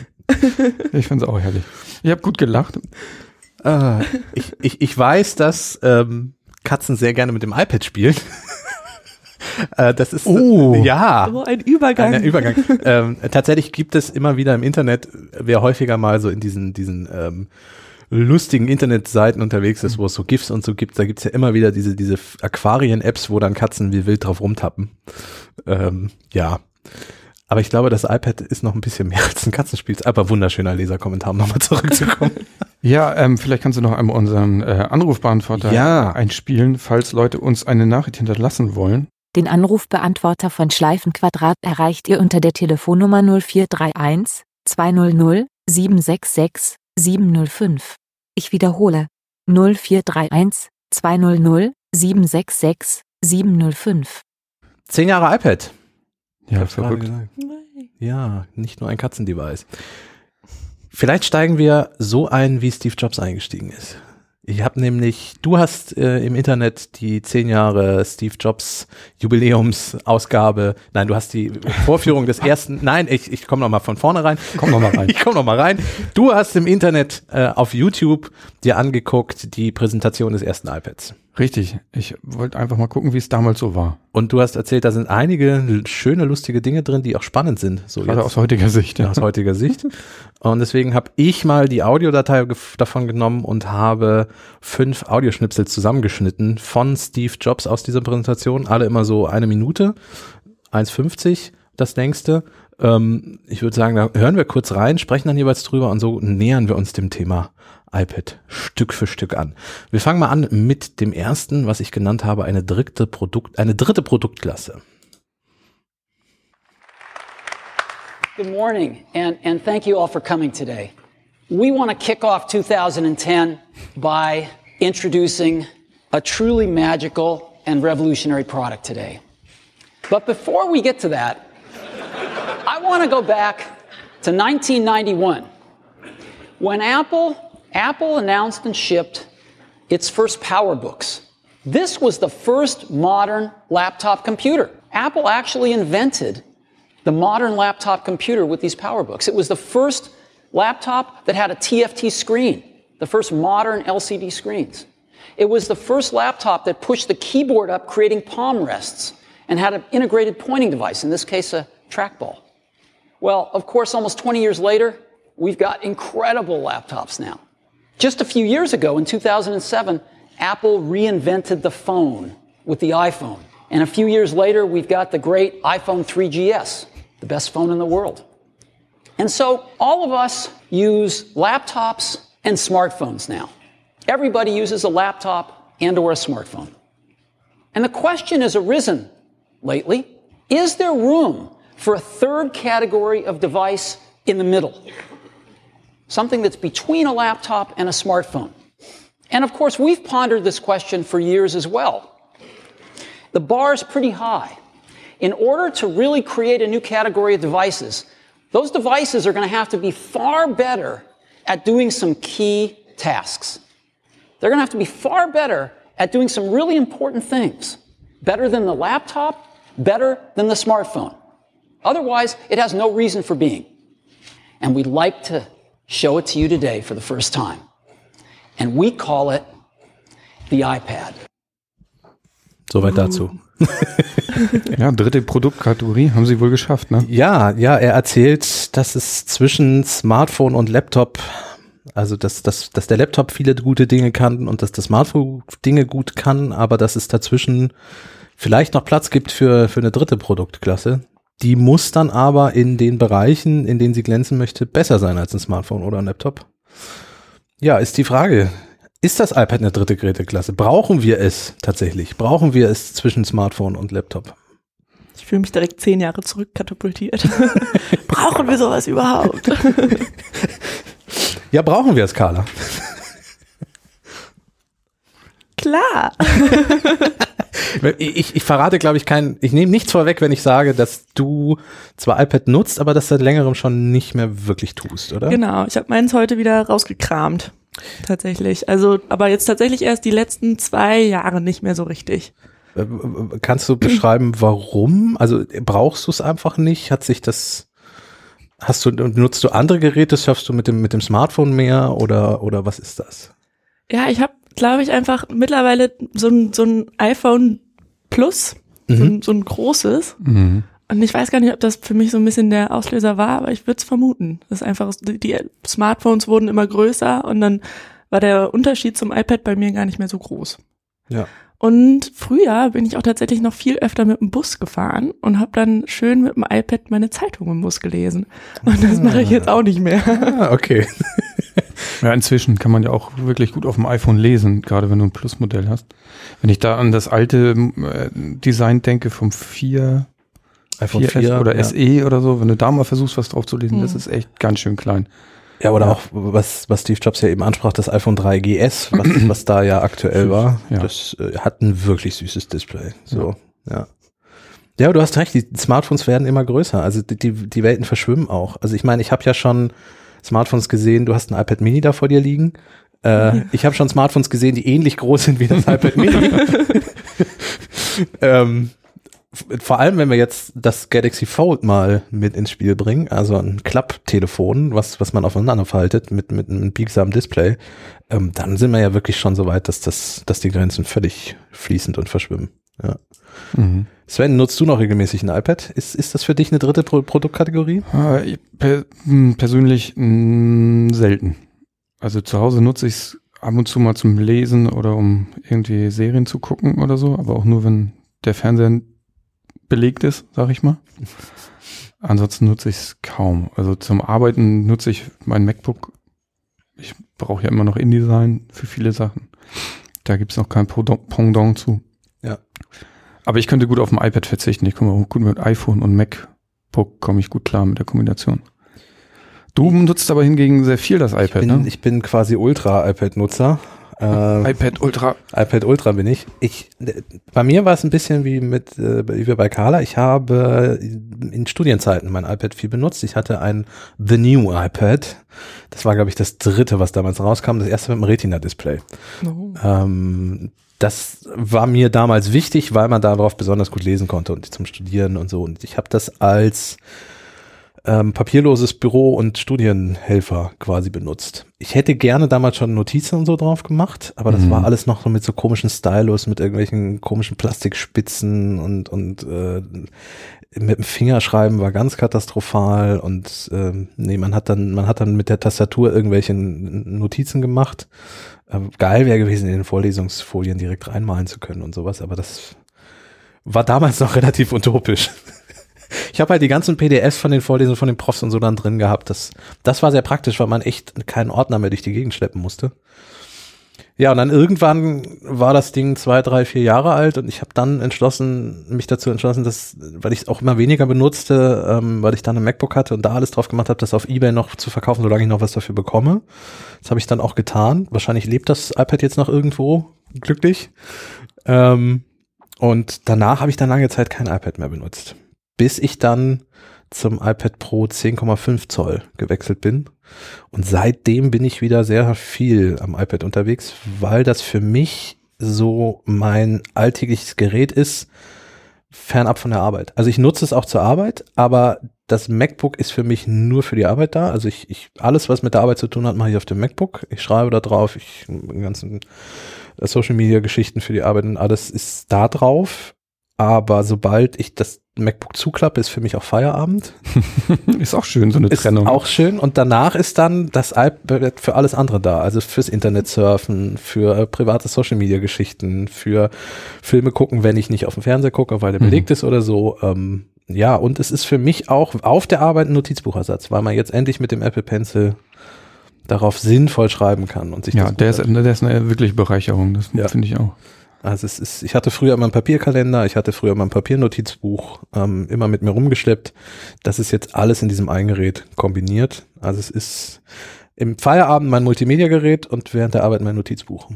Ich finde es auch herrlich. Ich habe gut gelacht. Ah, ich, ich, ich weiß, dass ähm, Katzen sehr gerne mit dem iPad spielen. Äh, das ist Oh. ja. So ein Übergang. Ein Übergang. ähm, tatsächlich gibt es immer wieder im Internet, wer häufiger mal so in diesen, diesen ähm, lustigen Internetseiten unterwegs ist, wo es so GIFs und so gibt, da gibt's ja immer wieder diese, diese Aquarien-Apps, wo dann Katzen wie wild drauf rumtappen. Ähm, ja. Aber ich glaube, das iPad ist noch ein bisschen mehr als ein Katzenspiel. Aber wunderschöner Leserkommentar, um nochmal zurückzukommen. Ja, ähm, vielleicht kannst du noch einmal unseren äh, Anrufbeantworter Ja. einspielen, falls Leute uns eine Nachricht hinterlassen wollen. Den Anrufbeantworter von Schleifenquadrat erreicht ihr unter der Telefonnummer 0431 200 766 705. Ich wiederhole 0431 200 766 705. Zehn Jahre iPad. Ja, verrückt. gesagt. Ja, nicht nur ein Katzendevice. Vielleicht steigen wir so ein, wie Steve Jobs eingestiegen ist. Ich habe nämlich, du hast äh, im Internet die zehn Jahre Steve Jobs Jubiläumsausgabe, nein, du hast die Vorführung des ersten, nein, ich, ich komme noch mal von vorne rein. Komm noch mal rein. Ich komme noch mal rein. Du hast im Internet äh, auf YouTube dir angeguckt die Präsentation des ersten iPads. Richtig. Ich wollte einfach mal gucken, wie es damals so war. Und du hast erzählt, da sind einige schöne, lustige Dinge drin, die auch spannend sind. So Gerade jetzt. aus heutiger Sicht. Ja. aus heutiger Sicht. Und deswegen habe ich mal die Audiodatei davon genommen und habe fünf Audioschnipsel zusammengeschnitten von Steve Jobs aus dieser Präsentation. Alle immer so eine Minute, 1,50 das längste. Ähm, ich würde sagen, da hören wir kurz rein, sprechen dann jeweils drüber und so nähern wir uns dem Thema iPad Stück für Stück an. Wir fangen mal an mit dem ersten, was ich genannt habe, eine dritte Produkt, eine dritte Produktklasse. Good morning, and, and thank you all for coming today. We want to kick off 2010 by introducing a truly magical and revolutionary product today. But before we get to that, I want to go back to 1991 when Apple, Apple announced and shipped its first PowerBooks. This was the first modern laptop computer. Apple actually invented the modern laptop computer with these PowerBooks. It was the first laptop that had a TFT screen, the first modern LCD screens. It was the first laptop that pushed the keyboard up, creating palm rests, and had an integrated pointing device, in this case, a trackball. Well, of course, almost 20 years later, we've got incredible laptops now. Just a few years ago, in 2007, Apple reinvented the phone with the iPhone. And a few years later, we've got the great iPhone 3GS, the best phone in the world. And so all of us use laptops and smartphones now. Everybody uses a laptop and or a smartphone. And the question has arisen lately, is there room for a third category of device in the middle? Something that's between a laptop and a smartphone. And of course, we've pondered this question for years as well. The bar is pretty high. In order to really create a new category of devices, those devices are going to have to be far better at doing some key tasks. They're going to have to be far better at doing some really important things. Better than the laptop, better than the smartphone. Otherwise, it has no reason for being. And we'd like to show it to you today for the first time. And we call it the iPad. Soweit dazu. Ja, dritte Produktkategorie haben sie wohl geschafft, ne? Ja, ja, er erzählt, dass es zwischen Smartphone und Laptop, also dass, dass, dass der Laptop viele gute Dinge kann und dass das Smartphone Dinge gut kann, aber dass es dazwischen vielleicht noch Platz gibt für, für eine dritte Produktklasse. Die muss dann aber in den Bereichen, in denen sie glänzen möchte, besser sein als ein Smartphone oder ein Laptop. Ja, ist die Frage. Ist das iPad eine dritte Geräteklasse? Brauchen wir es tatsächlich? Brauchen wir es zwischen Smartphone und Laptop? Ich fühle mich direkt zehn Jahre zurückkatapultiert. Brauchen wir sowas überhaupt? Ja, brauchen wir es, Carla? Klar. Ich, ich verrate, glaube ich, kein, ich nehme nichts vorweg, wenn ich sage, dass du zwar iPad nutzt, aber das seit längerem schon nicht mehr wirklich tust, oder? Genau, ich habe meins heute wieder rausgekramt. Tatsächlich. Also, aber jetzt tatsächlich erst die letzten zwei Jahre nicht mehr so richtig. Äh, Kannst du beschreiben, warum? Also brauchst du es einfach nicht? Hat sich das, hast du, nutzt du andere Geräte? Schaffst du mit dem, mit dem Smartphone mehr oder, oder was ist das? Ja, ich habe, glaube ich, einfach mittlerweile so ein, so ein iPhone Plus so, ein, so ein großes. Mhm. Und ich weiß gar nicht, ob das für mich so ein bisschen der Auslöser war, aber ich würde es vermuten. Das ist einfach, die, die Smartphones wurden immer größer und dann war der Unterschied zum iPad bei mir gar nicht mehr so groß. Ja. Und früher bin ich auch tatsächlich noch viel öfter mit dem Bus gefahren und habe dann schön mit dem iPad meine Zeitung im Bus gelesen. Und das mache ich jetzt auch nicht mehr. Ah, okay. Ja, inzwischen kann man ja auch wirklich gut auf dem iPhone lesen, gerade wenn du ein Plus-Modell hast. Wenn ich da an das alte äh, Design denke vom 4, iPhone 4S oder ja. SE oder so, wenn du da mal versuchst, was drauf zu lesen, das Mhm. ist echt ganz schön klein. Ja, oder Ja. auch, was, was Steve Jobs ja eben ansprach, das iPhone 3GS, was, was da ja aktuell Süß, war, ja. das äh, hat ein wirklich süßes Display. So, ja. ja. du hast recht, die Smartphones werden immer größer. Also die, die, die Welten verschwimmen auch. Also ich meine, ich habe ja schon Smartphones gesehen, du hast ein iPad Mini da vor dir liegen. Äh, ich habe schon Smartphones gesehen, die ähnlich groß sind wie das iPad Mini. ähm, vor allem, wenn wir jetzt das Galaxy Fold mal mit ins Spiel bringen, also ein Klapptelefon, was, was man aufeinander faltet mit, mit einem biegsamen Display, ähm, dann sind wir ja wirklich schon so weit, dass das, dass die Grenzen völlig fließend und verschwimmen. Ja. Mhm. Sven, nutzt du noch regelmäßig ein iPad? Ist, ist das für dich eine dritte Pro Produktkategorie? Äh, per, mh, persönlich mh, selten. Also zu Hause nutze ich es ab und zu mal zum Lesen oder um irgendwie Serien zu gucken oder so, aber auch nur, wenn der Fernseher belegt ist, sag ich mal. Ansonsten nutze ich es kaum. Also zum Arbeiten nutze ich mein MacBook. Ich brauche ja immer noch InDesign für viele Sachen. Da gibt's noch kein Pendant zu. Ja. Aber ich könnte gut auf dem iPad verzichten. Ich komme gut mit iPhone und MacBook, komme ich gut klar mit der Kombination. Du nutzt aber hingegen sehr viel das iPad, bin, ne? Ich bin quasi Ultra-iPad-Nutzer. Äh, iPad Ultra. iPad Ultra bin ich. Ich, bei mir war es ein bisschen wie mit, äh, wie bei Carla. Ich habe in Studienzeiten mein iPad viel benutzt. Ich hatte ein The New iPad. Das war, glaube ich, das dritte, was damals rauskam. Das erste mit dem Retina-Display. Oh. Ähm, das war mir damals wichtig, weil man darauf besonders gut lesen konnte und zum Studieren und so. Und ich habe das als ähm, papierloses Büro und Studienhelfer quasi benutzt. Ich hätte gerne damals schon Notizen und so drauf gemacht, aber das Mhm. war alles noch so mit so komischen Stylus, mit irgendwelchen komischen Plastikspitzen und und äh, mit dem Fingerschreiben war ganz katastrophal und ähm, nee, man hat dann man hat dann mit der Tastatur irgendwelche Notizen gemacht. Äh, geil wäre gewesen, in den Vorlesungsfolien direkt reinmalen zu können und sowas, aber das war damals noch relativ utopisch. Ich habe halt die ganzen PDFs von den Vorlesungen von den Profs und so dann drin gehabt. Das, das war sehr praktisch, weil man echt keinen Ordner mehr durch die Gegend schleppen musste. Ja, und dann irgendwann war das Ding zwei, drei, vier Jahre alt und ich habe dann entschlossen, mich dazu entschlossen, dass, weil ich es auch immer weniger benutzte, ähm, weil ich dann ein MacBook hatte und da alles drauf gemacht habe, das auf Ebay noch zu verkaufen, solange ich noch was dafür bekomme. Das habe ich dann auch getan. Wahrscheinlich lebt das iPad jetzt noch irgendwo glücklich. Ähm, und danach habe ich dann lange Zeit kein iPad mehr benutzt bis ich dann zum iPad Pro 10,5 Zoll gewechselt bin. Und seitdem bin ich wieder sehr viel am iPad unterwegs, weil das für mich so mein alltägliches Gerät ist, fernab von der Arbeit. Also ich nutze es auch zur Arbeit, aber das MacBook ist für mich nur für die Arbeit da. Also ich, ich alles, was mit der Arbeit zu tun hat, mache ich auf dem MacBook. Ich schreibe da drauf, ich ganzen Social Media Geschichten für die Arbeit und alles ist da drauf. Aber sobald ich das MacBook zuklappe, ist für mich auch Feierabend. Ist auch schön, so eine Ist Trennung. auch schön. Und danach ist dann das iPad für alles andere da. Also fürs Internet surfen, für äh, private Social Media Geschichten, für Filme gucken, wenn ich nicht auf dem Fernseher gucke, weil der Mhm. belegt ist oder so. Ähm, ja, und es ist für mich auch auf der Arbeit ein Notizbuchersatz, weil man jetzt endlich mit dem Apple Pencil darauf sinnvoll schreiben kann und sich ja, das der ist, der ist eine wirkliche Bereicherung. Das Ja. finde ich auch. Also es ist, ich hatte früher immer einen Papierkalender, ich hatte früher immer ein Papiernotizbuch, ähm, immer mit mir rumgeschleppt. Das ist jetzt alles in diesem einen Gerät kombiniert. Also es ist im Feierabend mein Multimedia-Gerät und während der Arbeit mein Notizbuch.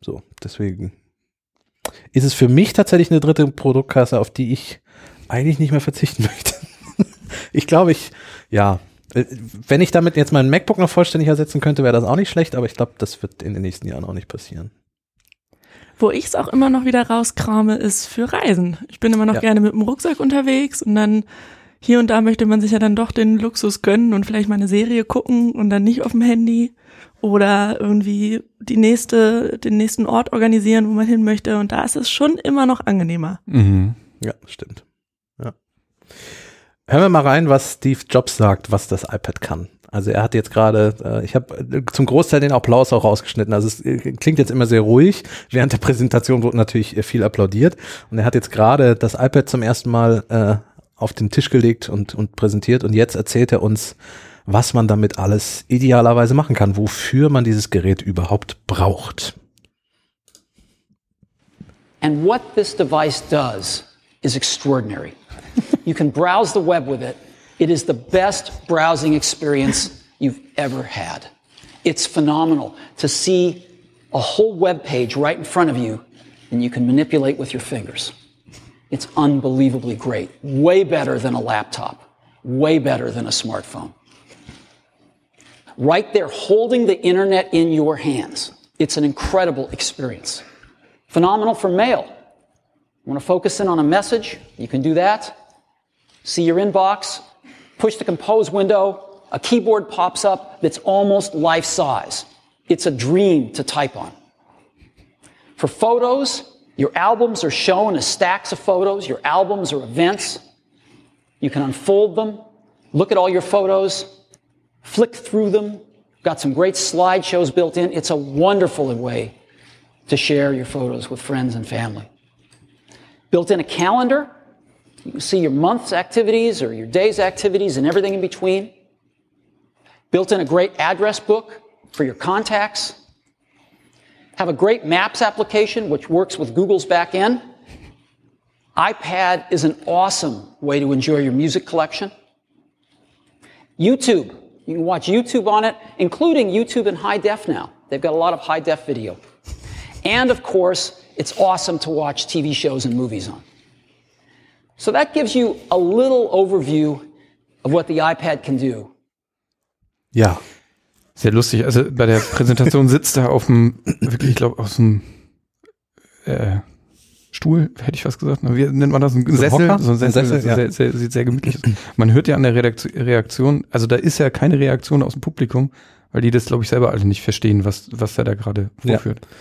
So, deswegen ist es für mich tatsächlich eine dritte Produktkasse, auf die ich eigentlich nicht mehr verzichten möchte. ich glaube, ich, ja, äh, wenn ich damit jetzt meinen MacBook noch vollständig ersetzen könnte, wäre das auch nicht schlecht, aber ich glaube, das wird in den nächsten Jahren auch nicht passieren. Wo ich es auch immer noch wieder rauskrame, ist für Reisen. Ich bin immer noch Ja. gerne mit dem Rucksack unterwegs und dann hier und da möchte man sich ja dann doch den Luxus gönnen und vielleicht mal eine Serie gucken und dann nicht auf dem Handy oder irgendwie die nächste, den nächsten Ort organisieren, wo man hin möchte. Und da ist es schon immer noch angenehmer. Mhm. Ja, stimmt. Ja. Hören wir mal rein, was Steve Jobs sagt, was das iPad kann. Also er hat jetzt gerade, äh, ich habe äh, zum Großteil den Applaus auch rausgeschnitten. Also es äh, klingt jetzt immer sehr ruhig. Während der Präsentation wurde natürlich äh, viel applaudiert. Und er hat jetzt gerade das iPad zum ersten Mal äh, auf den Tisch gelegt und, und präsentiert. Und jetzt erzählt er uns, was man damit alles idealerweise machen kann, wofür man dieses Gerät überhaupt braucht. And what this device does is extraordinary. you can browse the web with it. It is the best browsing experience you've ever had. It's phenomenal to see a whole web page right in front of you and you can manipulate with your fingers. It's unbelievably great. Way better than a laptop. Way better than a smartphone. Right there, holding the internet in your hands. It's an incredible experience. Phenomenal for mail. Want to focus in on a message? You can do that. See your inbox, push the compose window, a keyboard pops up that's almost life size. It's a dream to type on. For photos, your albums are shown as stacks of photos. Your albums are events. You can unfold them, look at all your photos, flick through them. Got some great slideshows built in. It's a wonderful way to share your photos with friends and family. Built in a calendar. You can see your month's activities or your day's activities and everything in between. Built in a great address book for your contacts. Have a great Maps application which works with Google's back end. iPad is an awesome way to enjoy your music collection. YouTube. You can watch YouTube on it, including YouTube in high def now. They've got a lot of high def video. And of course, it's awesome to watch TV shows and movies on. So that gives you a little overview of what the iPad can do. Ja, Sehr lustig. Also bei der Präsentation sitzt er auf dem, wirklich, ich glaube, aus dem äh, Stuhl, hätte ich was gesagt. Wie nennt man das? Ein Sessel? Hocker? So ein Sessel, Ein Sessel, ja. sehr, sehr, sieht sehr gemütlich aus. Man hört ja an der Reaktion, also da ist ja keine Reaktion aus dem Publikum, weil die das, glaube ich, selber alle nicht verstehen, was, was er da gerade vorführt. Ja,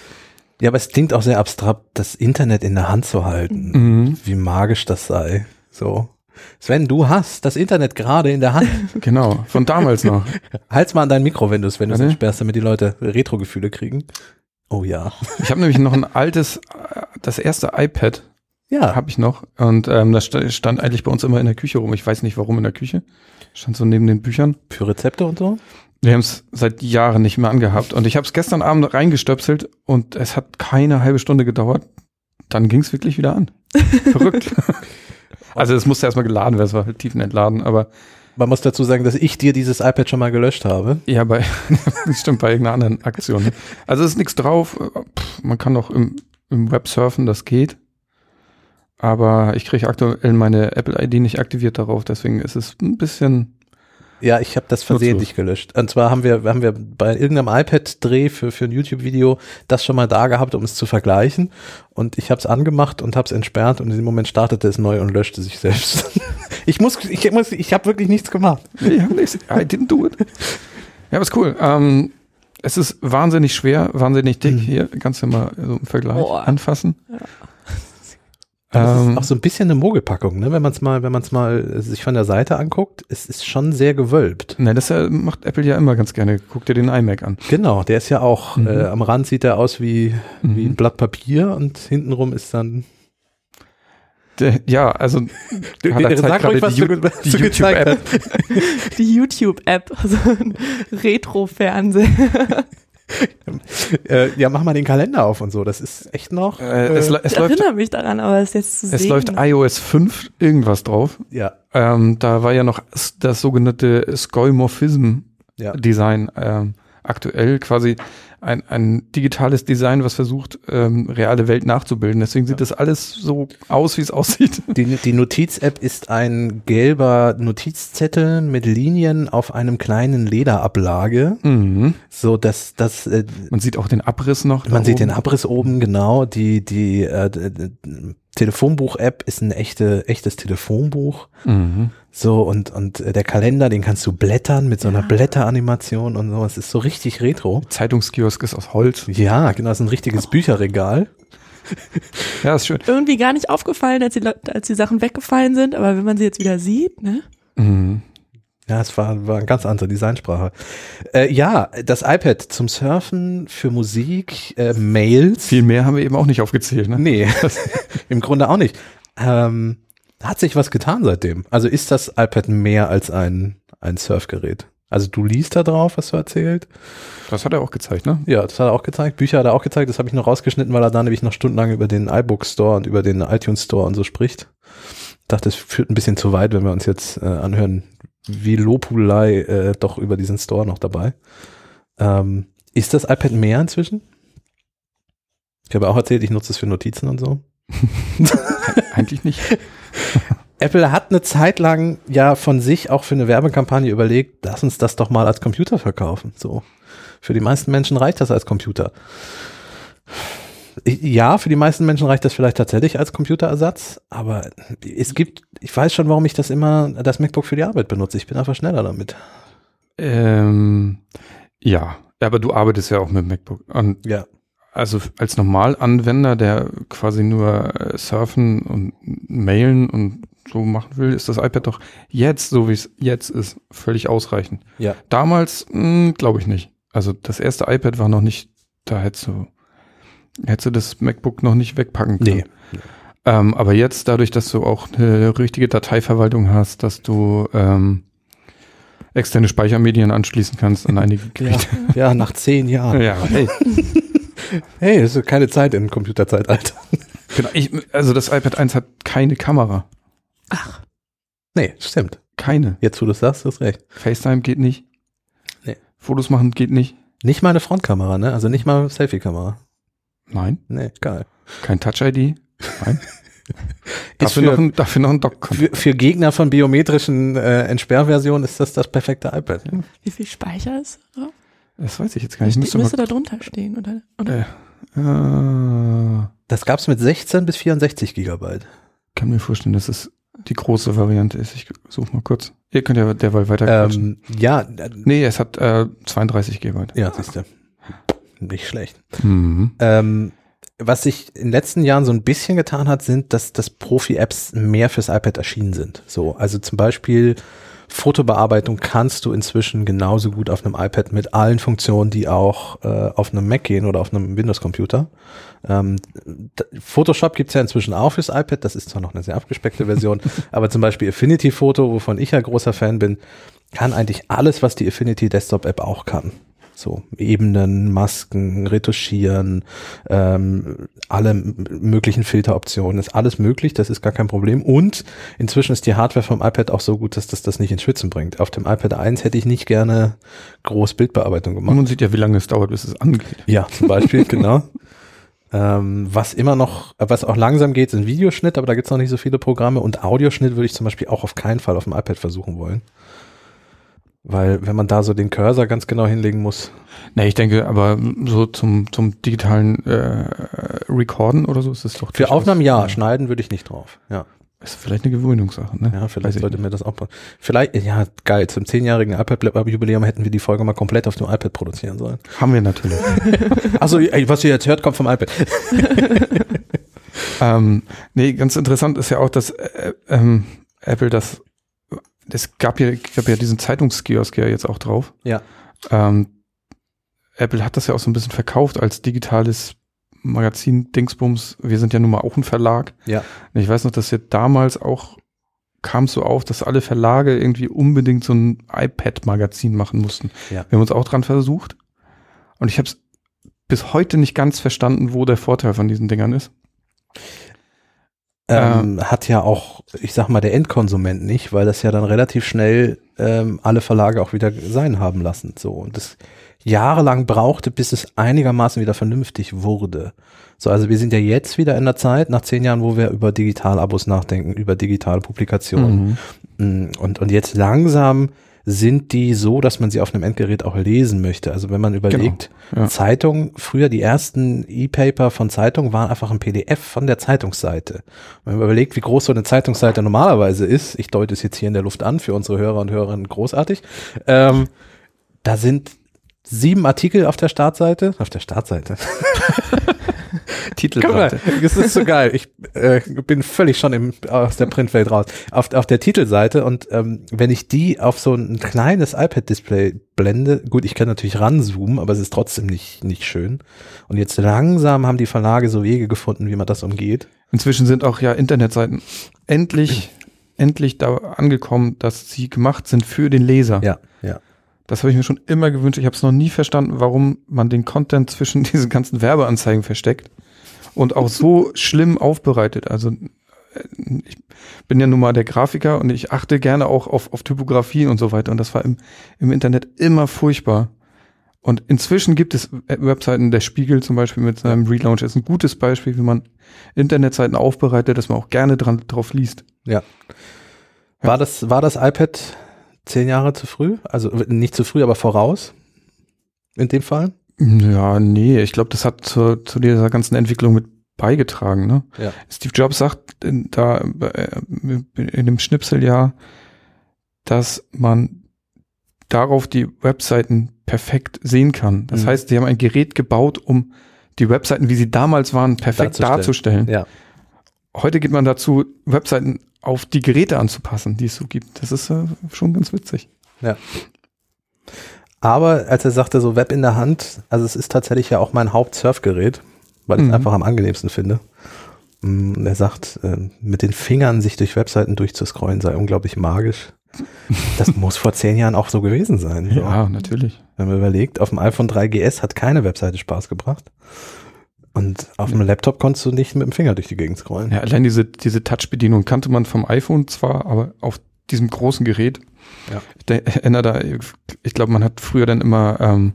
aber es klingt auch sehr abstrakt, das Internet in der Hand zu halten. Mhm. Wie magisch das sei. So. Sven, du hast das Internet gerade in der Hand. Genau, von damals noch. Halt's mal an dein Mikro, wenn du es, wenn du es Warte. entsperrst, damit die Leute Retro-Gefühle kriegen. Oh ja. Ich habe nämlich noch ein altes, das erste iPad Ja. habe ich noch und ähm, das sta- stand eigentlich bei uns immer in der Küche rum. Ich weiß nicht, warum in der Küche. Stand so neben den Büchern. Für Rezepte und so? Wir haben es seit Jahren nicht mehr angehabt. Und ich habe es gestern Abend reingestöpselt und es hat keine halbe Stunde gedauert. Dann ging es wirklich wieder an. Verrückt. also es musste erstmal geladen werden, es war halt tiefenentladen, aber Man muss dazu sagen, dass ich dir dieses iPad schon mal gelöscht habe. ja, bei stimmt bei irgendeiner anderen Aktion. Also es ist nichts drauf. Pff, Man kann auch im, im Web surfen, das geht. Aber ich kriege aktuell meine Apple-ID nicht aktiviert darauf, deswegen ist es ein bisschen. Ja, ich habe das versehentlich gelöscht. Und zwar haben wir, haben wir bei irgendeinem iPad-Dreh für, für ein YouTube-Video das schon mal da gehabt, um es zu vergleichen. Und ich habe es angemacht und habe es entsperrt und in dem Moment startete es neu und löschte sich selbst. ich muss, ich muss, ich habe wirklich nichts gemacht. Ja, I didn't do it. Ja, aber ist cool. Ähm, es ist wahnsinnig schwer, wahnsinnig dick. Hier kannst du mal so im Vergleich Boah. anfassen. Das Ähm, ist auch so ein bisschen eine Mogelpackung, ne? Wenn man es mal, wenn man es mal sich von der Seite anguckt, es ist schon sehr gewölbt. ne, das äh, macht Apple ja immer ganz gerne. Guck dir den iMac an. Genau, der ist ja auch, Mhm. äh, am Rand sieht er aus wie, wie ein Mhm. Blatt Papier und hintenrum ist dann. Der, ja, also die, Ju- was die YouTube-App. Die YouTube-App, also ein Retro-Fernseher. Äh, ja, mach mal den Kalender auf und so. Das ist echt noch. Äh, es, äh, es Ich läuft, erinnere mich daran, aber es ist jetzt zu es sehen. läuft iOS 5 irgendwas drauf. ja, Ähm, da war ja noch das sogenannte Skeuomorphism-Design ja. ähm, aktuell quasi ein, ein digitales Design, was versucht, ähm, reale Welt nachzubilden. Deswegen sieht das alles so aus, wie es aussieht. Die, die Notiz-App ist ein gelber Notizzettel mit Linien auf einem kleinen Lederablage, Mhm. so dass das äh, Man sieht auch den Abriss noch. man sieht den oben. Abriss oben genau. Die die äh, Telefonbuch-App ist ein echte echtes Telefonbuch. Mhm. So und und äh, der Kalender, den kannst du blättern mit so einer Blätteranimation und so. Es ist so richtig retro. Zeitungskiosk ist aus Holz. Ja, genau, das ist ein richtiges Bücherregal. Ja, ist schön. Irgendwie gar nicht aufgefallen, als die, als die Sachen weggefallen sind, aber wenn man sie jetzt wieder sieht, ne? Mhm. Ja, es war, war eine ganz andere Designsprache. Äh, ja, das iPad zum Surfen, für Musik, äh, Mails. Viel mehr haben wir eben auch nicht aufgezählt, ne? Nee, im Grunde auch nicht. Ähm, hat sich was getan seitdem? Also ist das iPad mehr als ein, ein Surfgerät? Also du liest da drauf, was du erzählt. Das hat er auch gezeigt, ne? Ja, das hat er auch gezeigt. Bücher hat er auch gezeigt. Das habe ich noch rausgeschnitten, weil er da nämlich noch stundenlang über den iBook Store und über den iTunes Store und so spricht. Ich dachte, es führt ein bisschen zu weit, wenn wir uns jetzt äh, anhören, wie Lobhudelei äh, doch über diesen Store noch dabei. Ähm, ist das iPad mehr inzwischen? Ich habe auch erzählt, ich nutze es für Notizen und so. Eigentlich nicht. Apple hat eine Zeit lang ja von sich auch für eine Werbekampagne überlegt, lass uns das doch mal als Computer verkaufen. So. Für die meisten Menschen reicht das als Computer. Ja, für die meisten Menschen reicht das vielleicht tatsächlich als Computerersatz, aber es gibt, ich weiß schon, warum ich das immer, das MacBook für die Arbeit benutze. Ich bin einfach schneller damit. Ähm, ja, aber du arbeitest ja auch mit MacBook. Und Ja. also als Normalanwender, der quasi nur äh, surfen und mailen und so machen will, ist das iPad doch jetzt, so wie es jetzt ist, völlig ausreichend. Ja. Damals glaube ich nicht. Also das erste iPad war noch nicht, da hättest du, hättest du das MacBook noch nicht wegpacken können. Nee. Ähm, aber jetzt, dadurch, dass du auch eine richtige Dateiverwaltung hast, dass du ähm, externe Speichermedien anschließen kannst an einige Ja, ja, nach zehn Jahren. Ja, hey. Hey, das ist keine Zeit im Computerzeitalter. genau. Ich, also das iPad 1 hat keine Kamera. Ach, Nee, stimmt. Keine. Jetzt, wo du es sagst, hast recht. FaceTime geht nicht. Nee. Fotos machen geht nicht. Nicht mal eine Frontkamera, ne? Also nicht mal Selfie-Kamera. Nein. Nee, geil. Kein Touch-ID. Nein. Ist dafür, für- noch ein, dafür noch ein dock Für, für Gegner von biometrischen äh, Entsperrversionen ist das das perfekte iPad. wie viel Speicher ist drauf? Das weiß ich jetzt gar nicht. Ich Müsste, müsste da drunter stehen, oder? oder? mal, äh, Das gab's mit 16 bis 64 Gigabyte. kann mir vorstellen, dass es die große Variante ist. Ich suche mal kurz. Ihr könnt ja derweil weiter Ähm, ja, äh, Nee, es hat äh, 32 GB. ja, siehst du. Nicht schlecht. Mhm. Ähm, was sich in den letzten Jahren so ein bisschen getan hat, sind, dass, dass Profi-Apps mehr fürs iPad erschienen sind. So, also zum Beispiel Fotobearbeitung kannst du inzwischen genauso gut auf einem iPad mit allen Funktionen, die auch äh, auf einem Mac gehen oder auf einem Windows-Computer. Ähm, Photoshop gibt's ja inzwischen auch fürs iPad, das ist zwar noch eine sehr abgespeckte Version, aber zum Beispiel Affinity Photo, wovon ich ja großer Fan bin, kann eigentlich alles, was die Affinity Desktop App auch kann. So Ebenen, Masken, Retuschieren, ähm, alle möglichen Filteroptionen, ist alles möglich, das ist gar kein Problem. Und inzwischen ist die Hardware vom iPad auch so gut, dass das das nicht ins Schwitzen bringt. Auf dem iPad 1 hätte ich nicht gerne groß Bildbearbeitung Und gemacht. man sieht ja, wie lange es dauert, bis es angeht. Ja, zum Beispiel, genau. Ähm, was immer noch, was auch langsam geht, sind Videoschnitt, aber da gibt's noch nicht so viele Programme. Und Audioschnitt würde ich zum Beispiel auch auf keinen Fall auf dem iPad versuchen wollen. Weil, wenn man da so den Cursor ganz genau hinlegen muss. Nee, ich denke, aber so zum, zum digitalen äh, Recorden oder so ist es doch. Für Aufnahmen ja, schneiden würde ich nicht drauf. Ja, Ist vielleicht eine Gewöhnungssache, ne? ja vielleicht ich sollte mir das auch. Vielleicht, ja, geil. Zum zehnjährigen iPad-Jubiläum hätten wir die Folge mal komplett auf dem iPad produzieren sollen. Haben wir natürlich. Also, was ihr jetzt hört, kommt vom iPad. ähm, nee, ganz interessant ist ja auch, dass äh, ähm, Apple das, es gab ja, gab ja diesen Zeitungskiosk ja jetzt auch drauf. Ja. Ähm, Apple hat das ja auch so ein bisschen verkauft als digitales Magazin Dingsbums. Wir sind ja nun mal auch ein Verlag. Ja. Und ich weiß noch, dass ja damals auch kam es so auf, dass alle Verlage irgendwie unbedingt so ein iPad-Magazin machen mussten. Ja. Wir haben uns auch dran versucht. Und ich habe es bis heute nicht ganz verstanden, wo der Vorteil von diesen Dingern ist. Ähm, hat ja auch, ich sag mal, der Endkonsument nicht, weil das ja dann relativ schnell ähm, alle Verlage auch wieder sein haben lassen. So und das jahrelang brauchte, bis es einigermaßen wieder vernünftig wurde. So, also wir sind ja jetzt wieder in der Zeit, nach zehn Jahren, wo wir über Digitalabos nachdenken, über digitale Publikationen. Mm, Und, und jetzt langsam sind die so, dass man sie auf einem Endgerät auch lesen möchte. Also wenn man überlegt, ja. Zeitungen, früher die ersten E-Paper von Zeitungen waren einfach ein PDF von der Zeitungsseite. Wenn man überlegt, wie groß so eine Zeitungsseite normalerweise ist, ich deute es jetzt hier in der Luft an, für unsere Hörer und Hörerinnen großartig, ähm, da sind sieben Artikel auf der Startseite, auf der Startseite, Titelseite. Guck mal, das ist so geil. Ich äh, bin völlig schon im, aus der Printwelt raus. Auf, auf der Titelseite und ähm, wenn ich die auf so ein kleines iPad-Display blende, gut, ich kann natürlich ranzoomen, aber es ist trotzdem nicht, nicht schön. Und jetzt langsam haben die Verlage so Wege gefunden, wie man das umgeht. Inzwischen sind auch ja Internetseiten endlich, endlich da angekommen, dass sie gemacht sind für den Leser. Ja, ja. Das habe ich mir schon immer gewünscht. Ich habe es noch nie verstanden, warum man den Content zwischen diesen ganzen Werbeanzeigen versteckt und auch so schlimm aufbereitet. Also äh, ich bin ja nun mal der Grafiker und ich achte gerne auch auf, auf Typografie und so weiter. Und das war im, im Internet immer furchtbar. Und inzwischen gibt es Webseiten, der Spiegel zum Beispiel mit seinem Relaunch ist ein gutes Beispiel, wie man Internetseiten aufbereitet, dass man auch gerne dran, drauf liest. Ja. War das, war das iPad zehn Jahre zu früh? Also nicht zu früh, aber voraus? In dem Fall? Ja, nee, ich glaube, das hat zu, zu dieser ganzen Entwicklung mit beigetragen. Ne? Ja. Steve Jobs sagt in, da äh, in dem Schnipsel ja, dass man darauf die Webseiten perfekt sehen kann. Das Mhm. heißt, sie haben ein Gerät gebaut, um die Webseiten, wie sie damals waren, perfekt Darzustellen. darzustellen. Ja. Heute geht man dazu, Webseiten auf die Geräte anzupassen, die es so gibt. Das ist äh, schon ganz witzig. Aber als er sagte, so Web in der Hand, also es ist tatsächlich ja auch mein Hauptsurfgerät, weil ich es Mhm. einfach am angenehmsten finde. Mm, Und er sagt, äh, mit den Fingern sich durch Webseiten durchzuscrollen sei unglaublich magisch. Das muss vor zehn Jahren auch so gewesen sein. So. Ja, natürlich. Wenn man überlegt, auf dem iPhone 3GS hat keine Webseite Spaß gebracht. Und auf dem Laptop konntest du nicht mit dem Finger durch die Gegend scrollen. Ja, allein diese, diese Touch-Bedienung kannte man vom iPhone zwar, aber auf diesem großen Gerät. Ja. Ich erinnere da, ich glaube, man hat früher dann immer, ähm,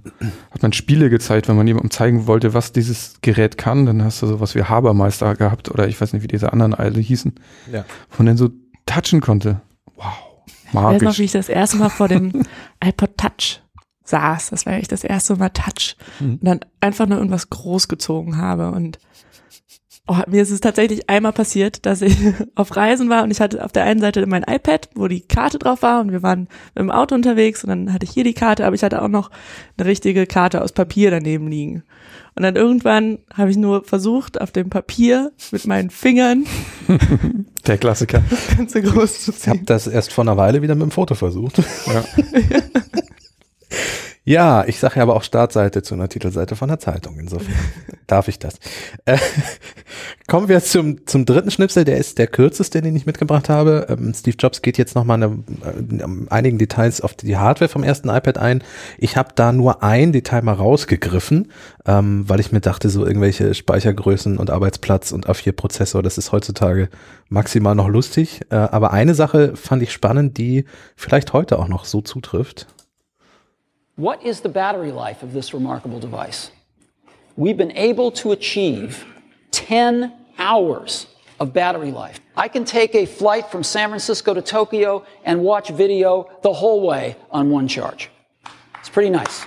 hat man Spiele gezeigt, wenn man jemandem zeigen wollte, was dieses Gerät kann, dann hast du sowas wie Habermeister gehabt oder ich weiß nicht, wie diese anderen alle hießen, Ja. wo man dann so touchen konnte. Wow. Ich weiß noch, wie Magisch. ich das erste Mal vor dem iPod Touch saß. Das war echt das erste Mal Touch. Mhm. Und dann einfach nur irgendwas großgezogen habe. Und oh, mir ist es tatsächlich einmal passiert, dass ich auf Reisen war und ich hatte auf der einen Seite mein iPad, wo die Karte drauf war und wir waren mit dem Auto unterwegs und dann hatte ich hier die Karte, aber ich hatte auch noch eine richtige Karte aus Papier daneben liegen. Und dann irgendwann habe ich nur versucht, auf dem Papier mit meinen Fingern Der Klassiker. das Ganze groß zu Ich habe ziehen. das erst vor einer Weile wieder mit dem Foto versucht. Ja. Ja, ich sage ja aber auch Startseite zu einer Titelseite von der Zeitung. Insofern darf ich das. Äh, kommen wir zum, zum dritten Schnipsel. Der ist der kürzeste, den ich mitgebracht habe. Ähm, Steve Jobs geht jetzt nochmal eine, äh, einigen Details auf die Hardware vom ersten iPad ein. Ich habe da nur ein Detail mal rausgegriffen, ähm, weil ich mir dachte, so irgendwelche Speichergrößen und Arbeitsplatz und A4-Prozessor, das ist heutzutage maximal noch lustig. Äh, aber eine Sache fand ich spannend, die vielleicht heute auch noch so zutrifft. What is the battery life of this remarkable device? We've been able to achieve 10 hours of battery life. I can take a flight from San Francisco to Tokyo and watch video the whole way on one charge. It's pretty nice.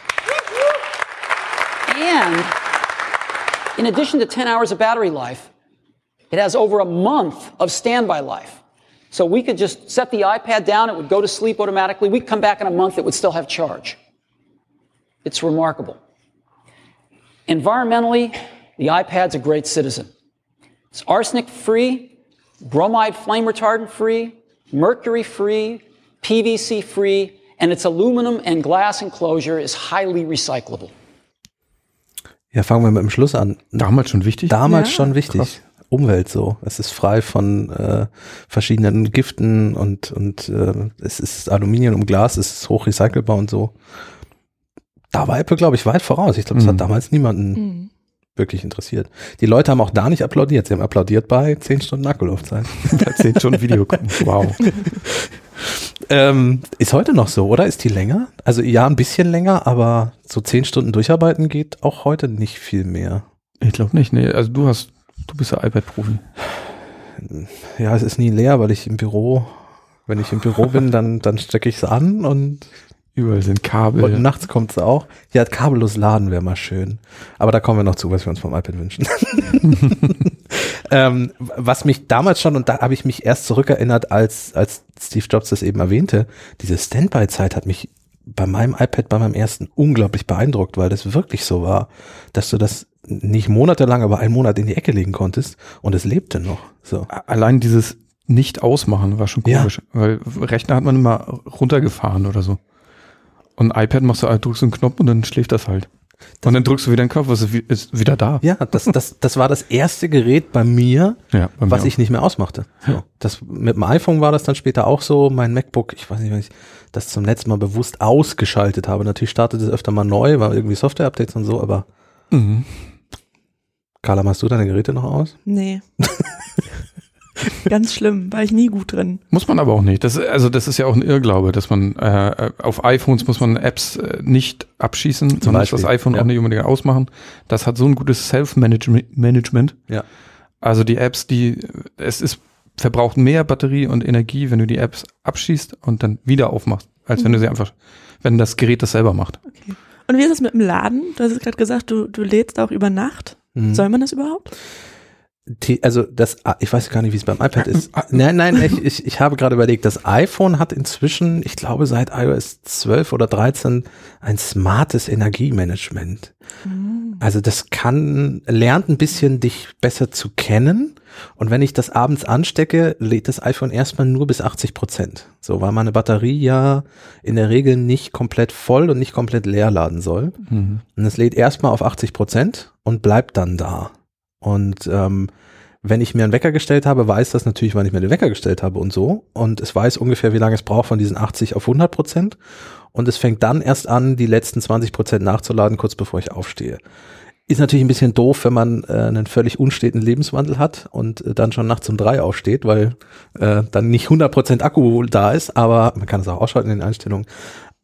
And in addition to 10 hours of battery life, it has over a month of standby life. So we could just set the iPad down, it would go to sleep automatically. We'd come back in a month, it would still have charge. It's remarkable. Environmentally, the iPad's a great citizen. It's arsenic free, bromide flame retardant free, mercury free, PVC free, and its aluminum and glass enclosure is highly recyclable. Ja, fangen wir mit dem Schluss an. Damals schon wichtig. Damals Ja, schon wichtig. krass. Umwelt so. Es ist frei von äh, verschiedenen Giften und, und äh, es ist Aluminium und Glas, es ist hoch recycelbar und so. Da war Apple, glaube ich, weit voraus. Ich glaube, das Mhm. hat damals niemanden Mhm. wirklich interessiert. Die Leute haben auch da nicht applaudiert. Sie haben applaudiert bei 10 Stunden Akkulaufzeit. Erzählt schon ein Video gucken. Wow. ähm, ist heute noch so, oder? Ist die länger? Also ja, ein bisschen länger, aber so 10 Stunden durcharbeiten geht auch heute nicht viel mehr. Ich glaube nicht. Nee, also du hast, du bist ja iPad-Profi. Ja, es ist nie leer, weil ich im Büro, wenn ich im Büro bin, dann, dann stecke ich es an und, Überall sind Kabel. und nachts kommt es auch. Ja, kabellos laden wäre mal schön. Aber da kommen wir noch zu, was wir uns vom iPad wünschen. ähm, was mich damals schon, und da habe ich mich erst zurückerinnert, als, als Steve Jobs das eben erwähnte, diese Standby-Zeit hat mich bei meinem iPad, bei meinem ersten unglaublich beeindruckt, weil das wirklich so war, dass du das nicht monatelang, aber einen Monat in die Ecke legen konntest und es lebte noch. So. Allein dieses nicht ausmachen war schon Ja. komisch, weil Rechner hat man immer runtergefahren oder so. Und iPad machst du, drückst du einen Knopf und dann schläft das halt. und dann drückst du wieder den Knopf, was ist wieder da. Ja, das, das, das war das erste Gerät bei mir, Ja, bei mir was auch. ich nicht mehr ausmachte. So. Das, mit dem iPhone war das dann später auch so. Mein MacBook, ich weiß nicht, wenn ich das zum letzten Mal bewusst ausgeschaltet habe. Natürlich startet es öfter mal neu, war irgendwie Software-Updates und so, aber Mhm. Carla, machst du deine Geräte noch aus? Nee. Ganz schlimm, war ich nie gut drin. Muss man aber auch nicht. Das, also das ist ja auch ein Irrglaube, dass man äh, auf iPhones muss man Apps äh, nicht abschießen, man muss das iPhone ja. auch nicht unbedingt ausmachen. Das hat so ein gutes Self-Management. Ja. Also die Apps, die es ist verbraucht mehr Batterie und Energie, wenn du die Apps abschießt und dann wieder aufmachst, als wenn du sie einfach, wenn das Gerät das selber macht. Und wie ist es mit dem Laden? Du hast gerade gesagt, du, du lädst auch über Nacht. Mhm. Soll man das überhaupt? Also das, ich weiß gar nicht, wie es beim iPad ist. Nein, nein, ich, ich, ich habe gerade überlegt, das iPhone hat inzwischen, ich glaube seit iOS 12 oder 13, ein smartes Energiemanagement. Also das kann, lernt ein bisschen dich besser zu kennen. Und wenn ich das abends anstecke, lädt das iPhone erstmal nur bis 80 Prozent. So, weil meine Batterie ja in der Regel nicht komplett voll und nicht komplett leer laden soll. Mhm. Und es lädt erstmal auf 80 Prozent und bleibt dann da. Und ähm, wenn ich mir einen Wecker gestellt habe, weiß das natürlich, wann ich mir den Wecker gestellt habe und so. Und es weiß ungefähr, wie lange es braucht von diesen 80 auf 100 Prozent. Und es fängt dann erst an, die letzten 20 Prozent nachzuladen, kurz bevor ich aufstehe. Ist natürlich ein bisschen doof, wenn man äh, einen völlig unsteten Lebenswandel hat und äh, dann schon nachts um drei aufsteht, weil äh, dann nicht 100 Prozent Akku da ist, aber man kann es auch ausschalten in den Einstellungen.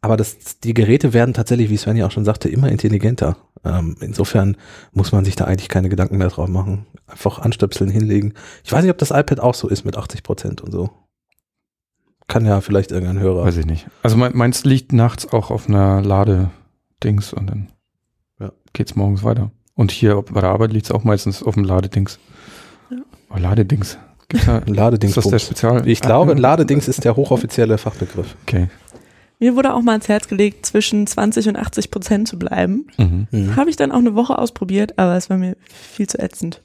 Aber das, die Geräte werden tatsächlich, wie Sven ja auch schon sagte, immer intelligenter. Ähm, insofern muss man sich da eigentlich keine Gedanken mehr drauf machen. Einfach anstöpseln, hinlegen. Ich weiß nicht, ob das iPad auch so ist mit 80 Prozent und so. Kann ja vielleicht irgendein Hörer. Weiß ich nicht. Also mein, meins liegt nachts auch auf einer Ladedings und dann Ja. geht's morgens weiter. Und hier bei der Arbeit liegt's auch meistens auf dem Ladedings. Ja. Oh, Ladedings. Gibt's da, Ladedings. ist das der Spezial? Ich glaube, ein Ladedings ist der hochoffizielle Fachbegriff. Okay. Mir wurde auch mal ans Herz gelegt, zwischen 20 und 80 Prozent zu bleiben. Mhm. Mhm. Habe ich dann auch eine Woche ausprobiert, aber es war mir viel zu ätzend.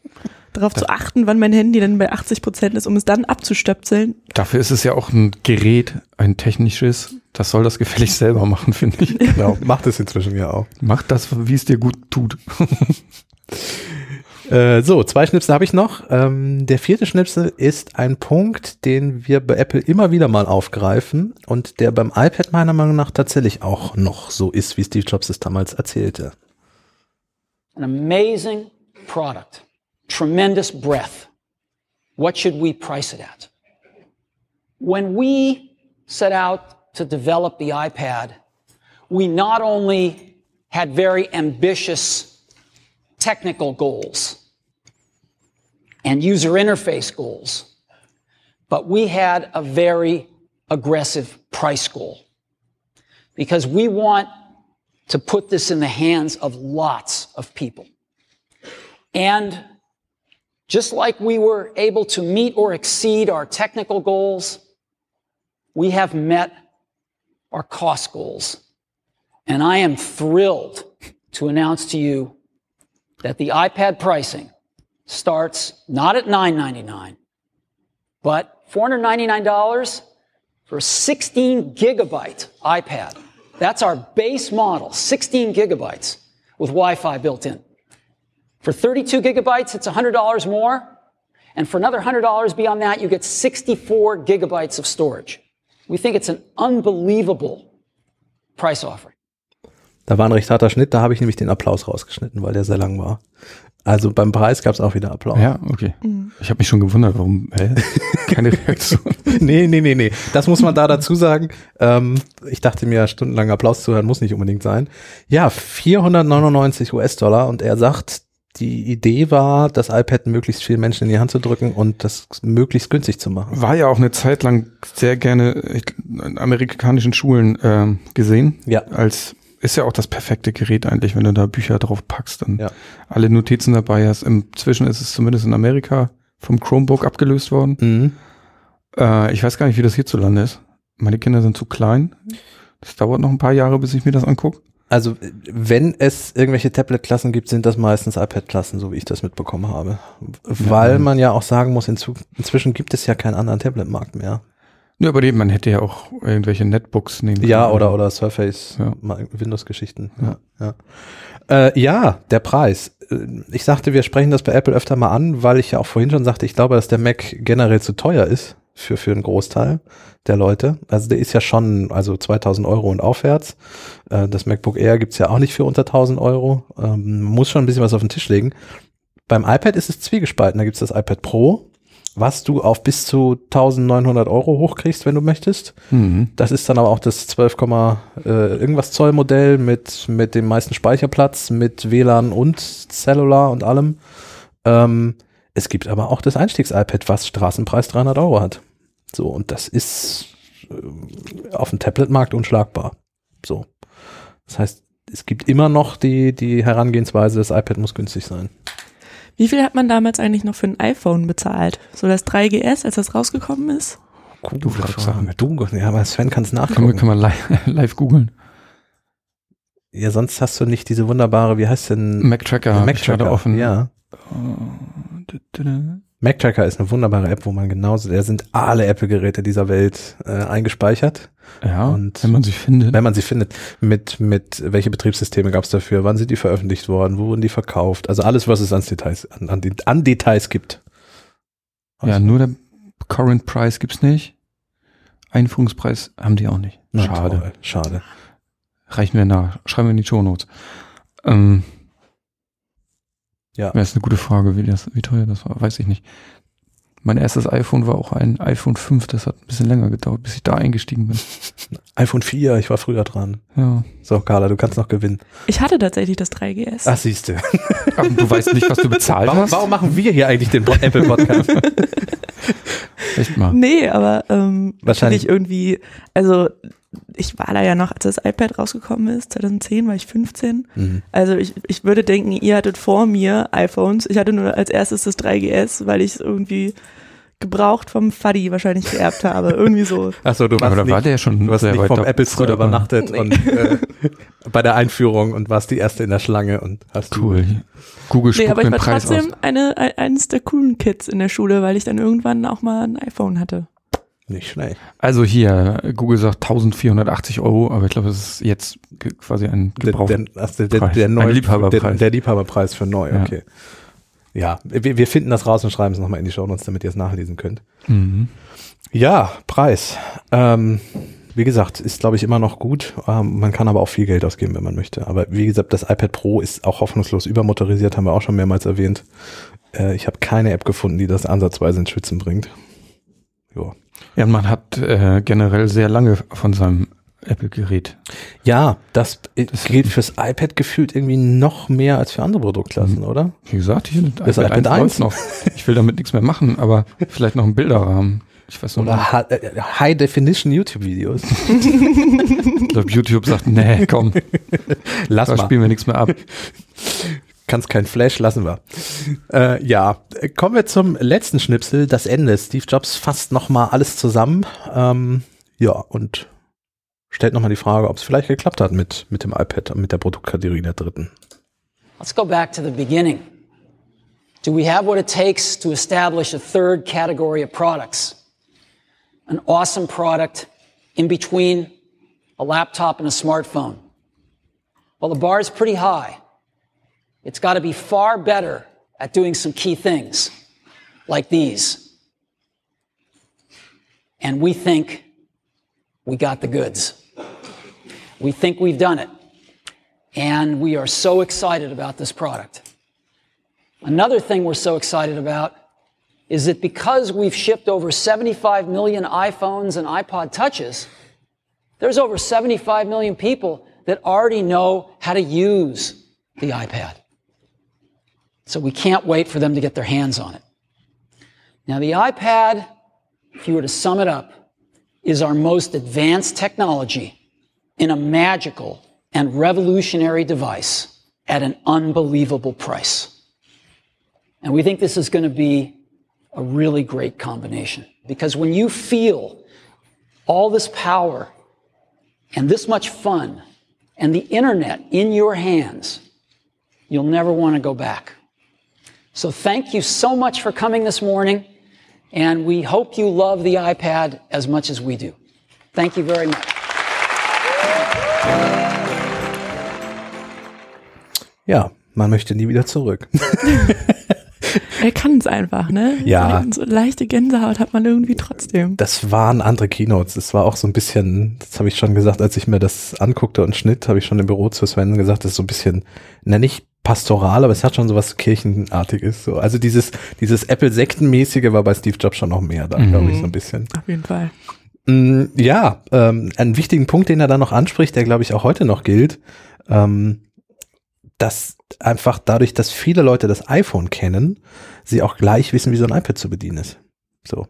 Darauf zu achten, wann mein Handy dann bei 80 Prozent ist, um es dann abzustöpseln. Dafür ist es ja auch ein Gerät, ein technisches. Das soll das gefällig selber machen, finde ich. Genau, macht es inzwischen ja auch. Mach das, wie es dir gut tut. Äh, so, zwei Schnipsel habe ich noch. Ähm, der vierte Schnipsel ist ein Punkt, den wir bei Apple immer wieder mal aufgreifen und der beim iPad meiner Meinung nach tatsächlich auch noch so ist, wie Steve Jobs es damals erzählte. An amazing product, tremendous breadth. What should we price it at? When we set out to develop the iPad, we not only had very ambitious technical goals and user interface goals, but we had a very aggressive price goal because we want to put this in the hands of lots of people. And just like we were able to meet or exceed our technical goals, we have met our cost goals. And I am thrilled to announce to you that the iPad pricing starts not at $9.99, but $499 for a 16 gigabyte iPad. That's our base model, 16 gigabytes with Wi-Fi built in. For 32 gigabytes, it's $100 more. And for another $100 beyond that, you get 64 gigabytes of storage. We think it's an unbelievable price offering. Da war ein recht harter Schnitt, da habe ich nämlich den Applaus rausgeschnitten, weil der sehr lang war. Also beim Preis gab es auch wieder Applaus. Ja, okay. Ich habe mich schon gewundert, warum, hä? Keine Reaktion. nee, nee, nee, nee. Das muss man da dazu sagen. Ähm, ich dachte mir, stundenlang Applaus zu hören muss nicht unbedingt sein. Ja, 499 US-Dollar und er sagt, die Idee war, das iPad möglichst vielen Menschen in die Hand zu drücken und das möglichst günstig zu machen. War ja auch eine Zeit lang sehr gerne in amerikanischen Schulen ähm, gesehen. Ja. Als ist ja auch das perfekte Gerät eigentlich, wenn du da Bücher drauf packst und Ja. alle Notizen dabei hast. Inzwischen ist es zumindest in Amerika vom Chromebook abgelöst worden. Mhm. Äh, ich weiß gar nicht, wie das hierzulande ist. Meine Kinder sind zu klein. Das dauert noch ein paar Jahre, bis ich mir das angucke. Also wenn es irgendwelche Tablet-Klassen gibt, sind das meistens iPad-Klassen, so wie ich das mitbekommen habe. Weil Ja. man ja auch sagen muss, inzwischen gibt es ja keinen anderen Tablet-Markt mehr. Ja, aber eben, man hätte ja auch irgendwelche Netbooks nehmen können. Ja, oder, oder Surface, Ja. Windows-Geschichten. Ja. Ja. Äh, ja, der Preis. Äh, Ich sagte, wir sprechen das bei Apple öfter mal an, weil ich ja auch vorhin schon sagte, ich glaube, dass der Mac generell zu teuer ist für, für einen Großteil der Leute. Also der ist ja schon, also 2000 Euro und aufwärts. Äh, das MacBook Air gibt's ja auch nicht für unter 1000 Euro. Ähm, man muss schon ein bisschen was auf den Tisch legen. Beim iPad ist es zwiegespalten. Da gibt's das iPad Pro, was du auf bis zu 1900 Euro hochkriegst, wenn du möchtest. Mhm. Das ist dann aber auch das 12, äh, irgendwas Zoll Modell mit, mit dem meisten Speicherplatz, mit WLAN und Cellular und allem. Ähm, es gibt aber auch das Einstiegs-iPad, was Straßenpreis 300 Euro hat. So, und das ist äh, auf dem Tablet-Markt unschlagbar. So. Das heißt, es gibt immer noch die, die Herangehensweise, das iPad muss günstig sein. Wie viel hat man damals eigentlich noch für ein iPhone bezahlt? So das 3GS, als das rausgekommen ist? Du fragst an. Du, ja, aber Sven kann es Kann man, nachgucken. kann man live, live googeln. Ja, sonst hast du nicht diese wunderbare, wie heißt denn? Mac Tracker ich gerade offen. Ja. Mac Tracker ist eine wunderbare App, wo man genauso, da sind alle Apple-Geräte dieser Welt äh, eingespeichert, Ja, Und- wenn man sie findet. wenn man sie findet. Mit, mit welche Betriebssysteme gab es dafür? Wann sind die veröffentlicht worden? Wo wurden die verkauft? Also alles, was es an Details, an, an, an Details gibt. Ja, nur der Current Price gibt's nicht. Einführungspreis haben die auch nicht. Schade. schade. Reichen wir nach. Schreiben wir in die Show Notes. Ähm, Ja. ja, ist eine gute Frage, wie, das, wie teuer das war. Weiß ich nicht. Mein erstes iPhone war auch ein iPhone 5. Das hat ein bisschen länger gedauert, bis ich da eingestiegen bin. iPhone 4, ich war früher dran. Ja. So, Carla, du kannst noch gewinnen. Ich hatte tatsächlich das 3GS. Ach, siehst du. Aber du weißt nicht, was du bezahlt Warum, hast? warum machen wir hier eigentlich den Apple Podcast? Echt mal. Nee, aber ähm, Wahrscheinlich- wahrscheinlich irgendwie, also ich war da ja noch, als das iPad rausgekommen ist, 2010 war ich 15. Mhm. Also ich, ich würde denken, ihr hattet vor mir iPhones. Ich hatte nur als erstes das 3GS, weil ich es irgendwie gebraucht vom Fuddy wahrscheinlich geerbt habe. Irgendwie so. Achso, du Aber warst da nicht, war der ja schon sehr nicht weit vom Apple Store übernachtet Nee. und äh, bei der Einführung und warst die erste in der Schlange und hast Cool. Google Nee, aber ich war Preis trotzdem eine, ein- eines der coolen Kids in der Schule, weil ich dann irgendwann auch mal ein iPhone hatte. Nicht schlecht. Also hier, Google sagt 1480 Euro, aber ich glaube, das ist jetzt quasi ein Der, Gebrauch. der, der, der, der, Ein Liebhaberpreis. Der, Liebhaberpreis für neu, Ja. okay. Ja, wir, wir finden das raus und schreiben es nochmal in die Show Notes, damit ihr es nachlesen könnt. Mhm. Ja, Preis. Ähm, wie gesagt, ist glaube ich immer noch gut. Ähm, man kann aber auch viel Geld ausgeben, wenn man möchte. Aber wie gesagt, das iPad Pro ist auch hoffnungslos übermotorisiert, haben wir auch schon mehrmals erwähnt. Äh, ich habe keine App gefunden, die das ansatzweise ins Schwitzen bringt. Jo. Ja, man hat äh, generell sehr lange von seinem Apple-Gerät. Ja, das, äh, Das- gilt fürs iPad gefühlt irgendwie noch mehr als für andere Produktklassen, oder? Wie gesagt, hier Das iPad 1. läuft noch. Ich will damit nichts mehr machen, aber vielleicht noch einen Bilderrahmen. Ich weiß noch. Oder äh, High Definition YouTube-Videos. Ich glaube, YouTube sagt, nee, komm, Lass da mal. spielen wir nichts mehr ab. Kannst kein Flash, lassen wir. Äh, ja, kommen wir zum letzten Schnipsel, das Ende. Steve Jobs fasst nochmal alles zusammen. Ähm, ja, und stellt nochmal die Frage, ob es vielleicht geklappt hat mit, mit dem iPad, mit der Produktkategorie der dritten. Let's go back to the beginning. Do we have what it takes to establish a third category of products? An awesome product in between a laptop and a smartphone? Well, the bar is pretty high. It's got to be far better at doing some key things like these. And we think we got the goods. We think we've done it and we are so excited about this product. Another thing we're so excited about is that because we've shipped over 75 million iPhones and iPod touches, there's over 75 million people that already know how to use the iPad. So we can't wait for them to get their hands on it. Now, the iPad, if you were to sum it up, is our most advanced technology in a magical and revolutionary device at an unbelievable price. And we think this is going to be a really great combination because when you feel all this power and this much fun and the internet in your hands, you'll never want to go back. So thank you so much for coming this morning, and we hope you love the iPad as much as we do. Thank you very much. Ja, man möchte nie wieder zurück. Er kann es einfach, ne? Ja. So leichte Gänsehaut hat man irgendwie trotzdem. Das waren andere Keynotes. Das war auch so ein bisschen, das habe ich schon gesagt, als ich mir das anguckte und schnitt, habe ich schon im Büro zu Sven gesagt, das ist so ein bisschen, na nicht pastoral, aber es hat schon so was Kirchenartiges. So. Also dieses, dieses Apple-Sektenmäßige war bei Steve Jobs schon noch mehr da, Mhm. glaube ich, so ein bisschen. Auf jeden Fall. Mm, Ja, ähm, einen wichtigen Punkt, den er da noch anspricht, der glaube ich auch heute noch gilt, ähm, dass einfach dadurch, dass viele Leute das iPhone kennen, sie auch gleich wissen, wie so ein iPad zu bedienen ist. So.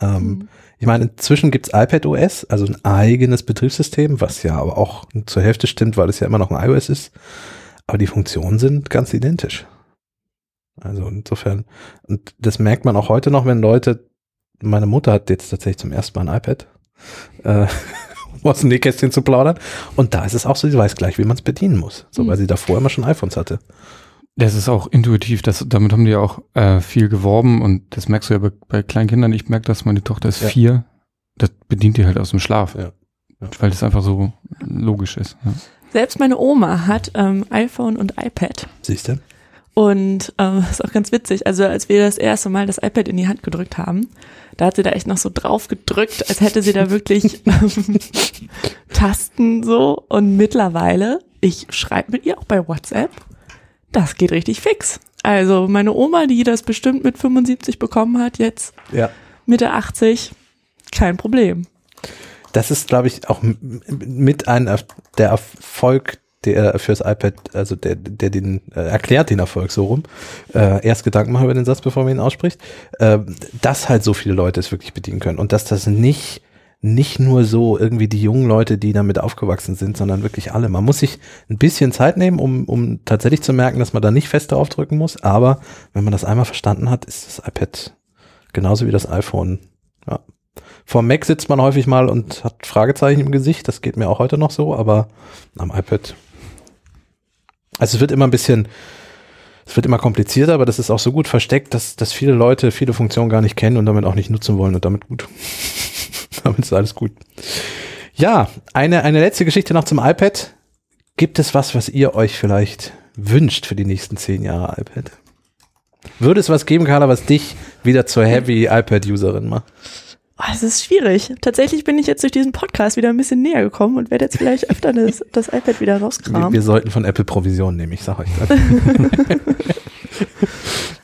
Ähm, Mhm. Ich meine, inzwischen gibt's iPad OS, also ein eigenes Betriebssystem, was ja aber auch zur Hälfte stimmt, weil es ja immer noch ein iOS ist. Aber die Funktionen sind ganz identisch. Also insofern, und das merkt man auch heute noch, wenn Leute, meine Mutter hat jetzt tatsächlich zum ersten Mal ein iPad, äh, um aus dem Nähkästchen zu plaudern. Und da ist es auch so, sie weiß gleich, wie man es bedienen muss. So, Mhm. weil sie davor immer schon iPhones hatte. Das ist auch intuitiv, das, damit haben die ja auch äh, viel geworben und das merkst du ja bei, bei kleinen Kindern. Ich merke das, meine Tochter ist Ja. vier, das bedient die halt aus dem Schlaf. Ja. Ja. Weil das einfach so logisch ist. Selbst meine Oma hat ähm, iPhone und iPad. Siehst du? Und ähm, ist auch ganz witzig. Also als wir das erste Mal das iPad in die Hand gedrückt haben, da hat sie da echt noch so drauf gedrückt, als hätte sie da wirklich ähm, Tasten so. Und mittlerweile, ich schreibe mit ihr auch bei WhatsApp, das geht richtig fix. Also meine Oma, die das bestimmt mit 75 bekommen hat, jetzt Ja. Mitte 80, kein Problem. Das ist, glaube ich, auch mit ein Erf- der Erfolg, der fürs iPad, also der, der den äh, erklärt den Erfolg so rum. Äh, erst Gedanken machen über den Satz, bevor man ihn ausspricht. Äh, dass halt so viele Leute es wirklich bedienen können und dass das nicht nicht nur so irgendwie die jungen Leute, die damit aufgewachsen sind, sondern wirklich alle. Man muss sich ein bisschen Zeit nehmen, um, um tatsächlich zu merken, dass man da nicht fest draufdrücken muss. Aber wenn man das einmal verstanden hat, ist das iPad genauso wie das iPhone. Ja. Vor Mac sitzt man häufig mal und hat Fragezeichen im Gesicht. Das geht mir auch heute noch so, aber am iPad. Also es wird immer ein bisschen, es wird immer komplizierter, aber das ist auch so gut versteckt, dass, dass viele Leute viele Funktionen gar nicht kennen und damit auch nicht nutzen wollen und damit gut. damit ist alles gut. Ja, eine, eine letzte Geschichte noch zum iPad. Gibt es was, was ihr euch vielleicht wünscht für die nächsten zehn Jahre iPad? Würde es was geben, Carla, was dich wieder zur Heavy iPad-Userin macht? Oh, es ist schwierig. Tatsächlich bin ich jetzt durch diesen Podcast wieder ein bisschen näher gekommen und werde jetzt vielleicht öfter das, das iPad wieder Wir, rauskramen. wir sollten von Apple Provision nehmen, ich sag euch das.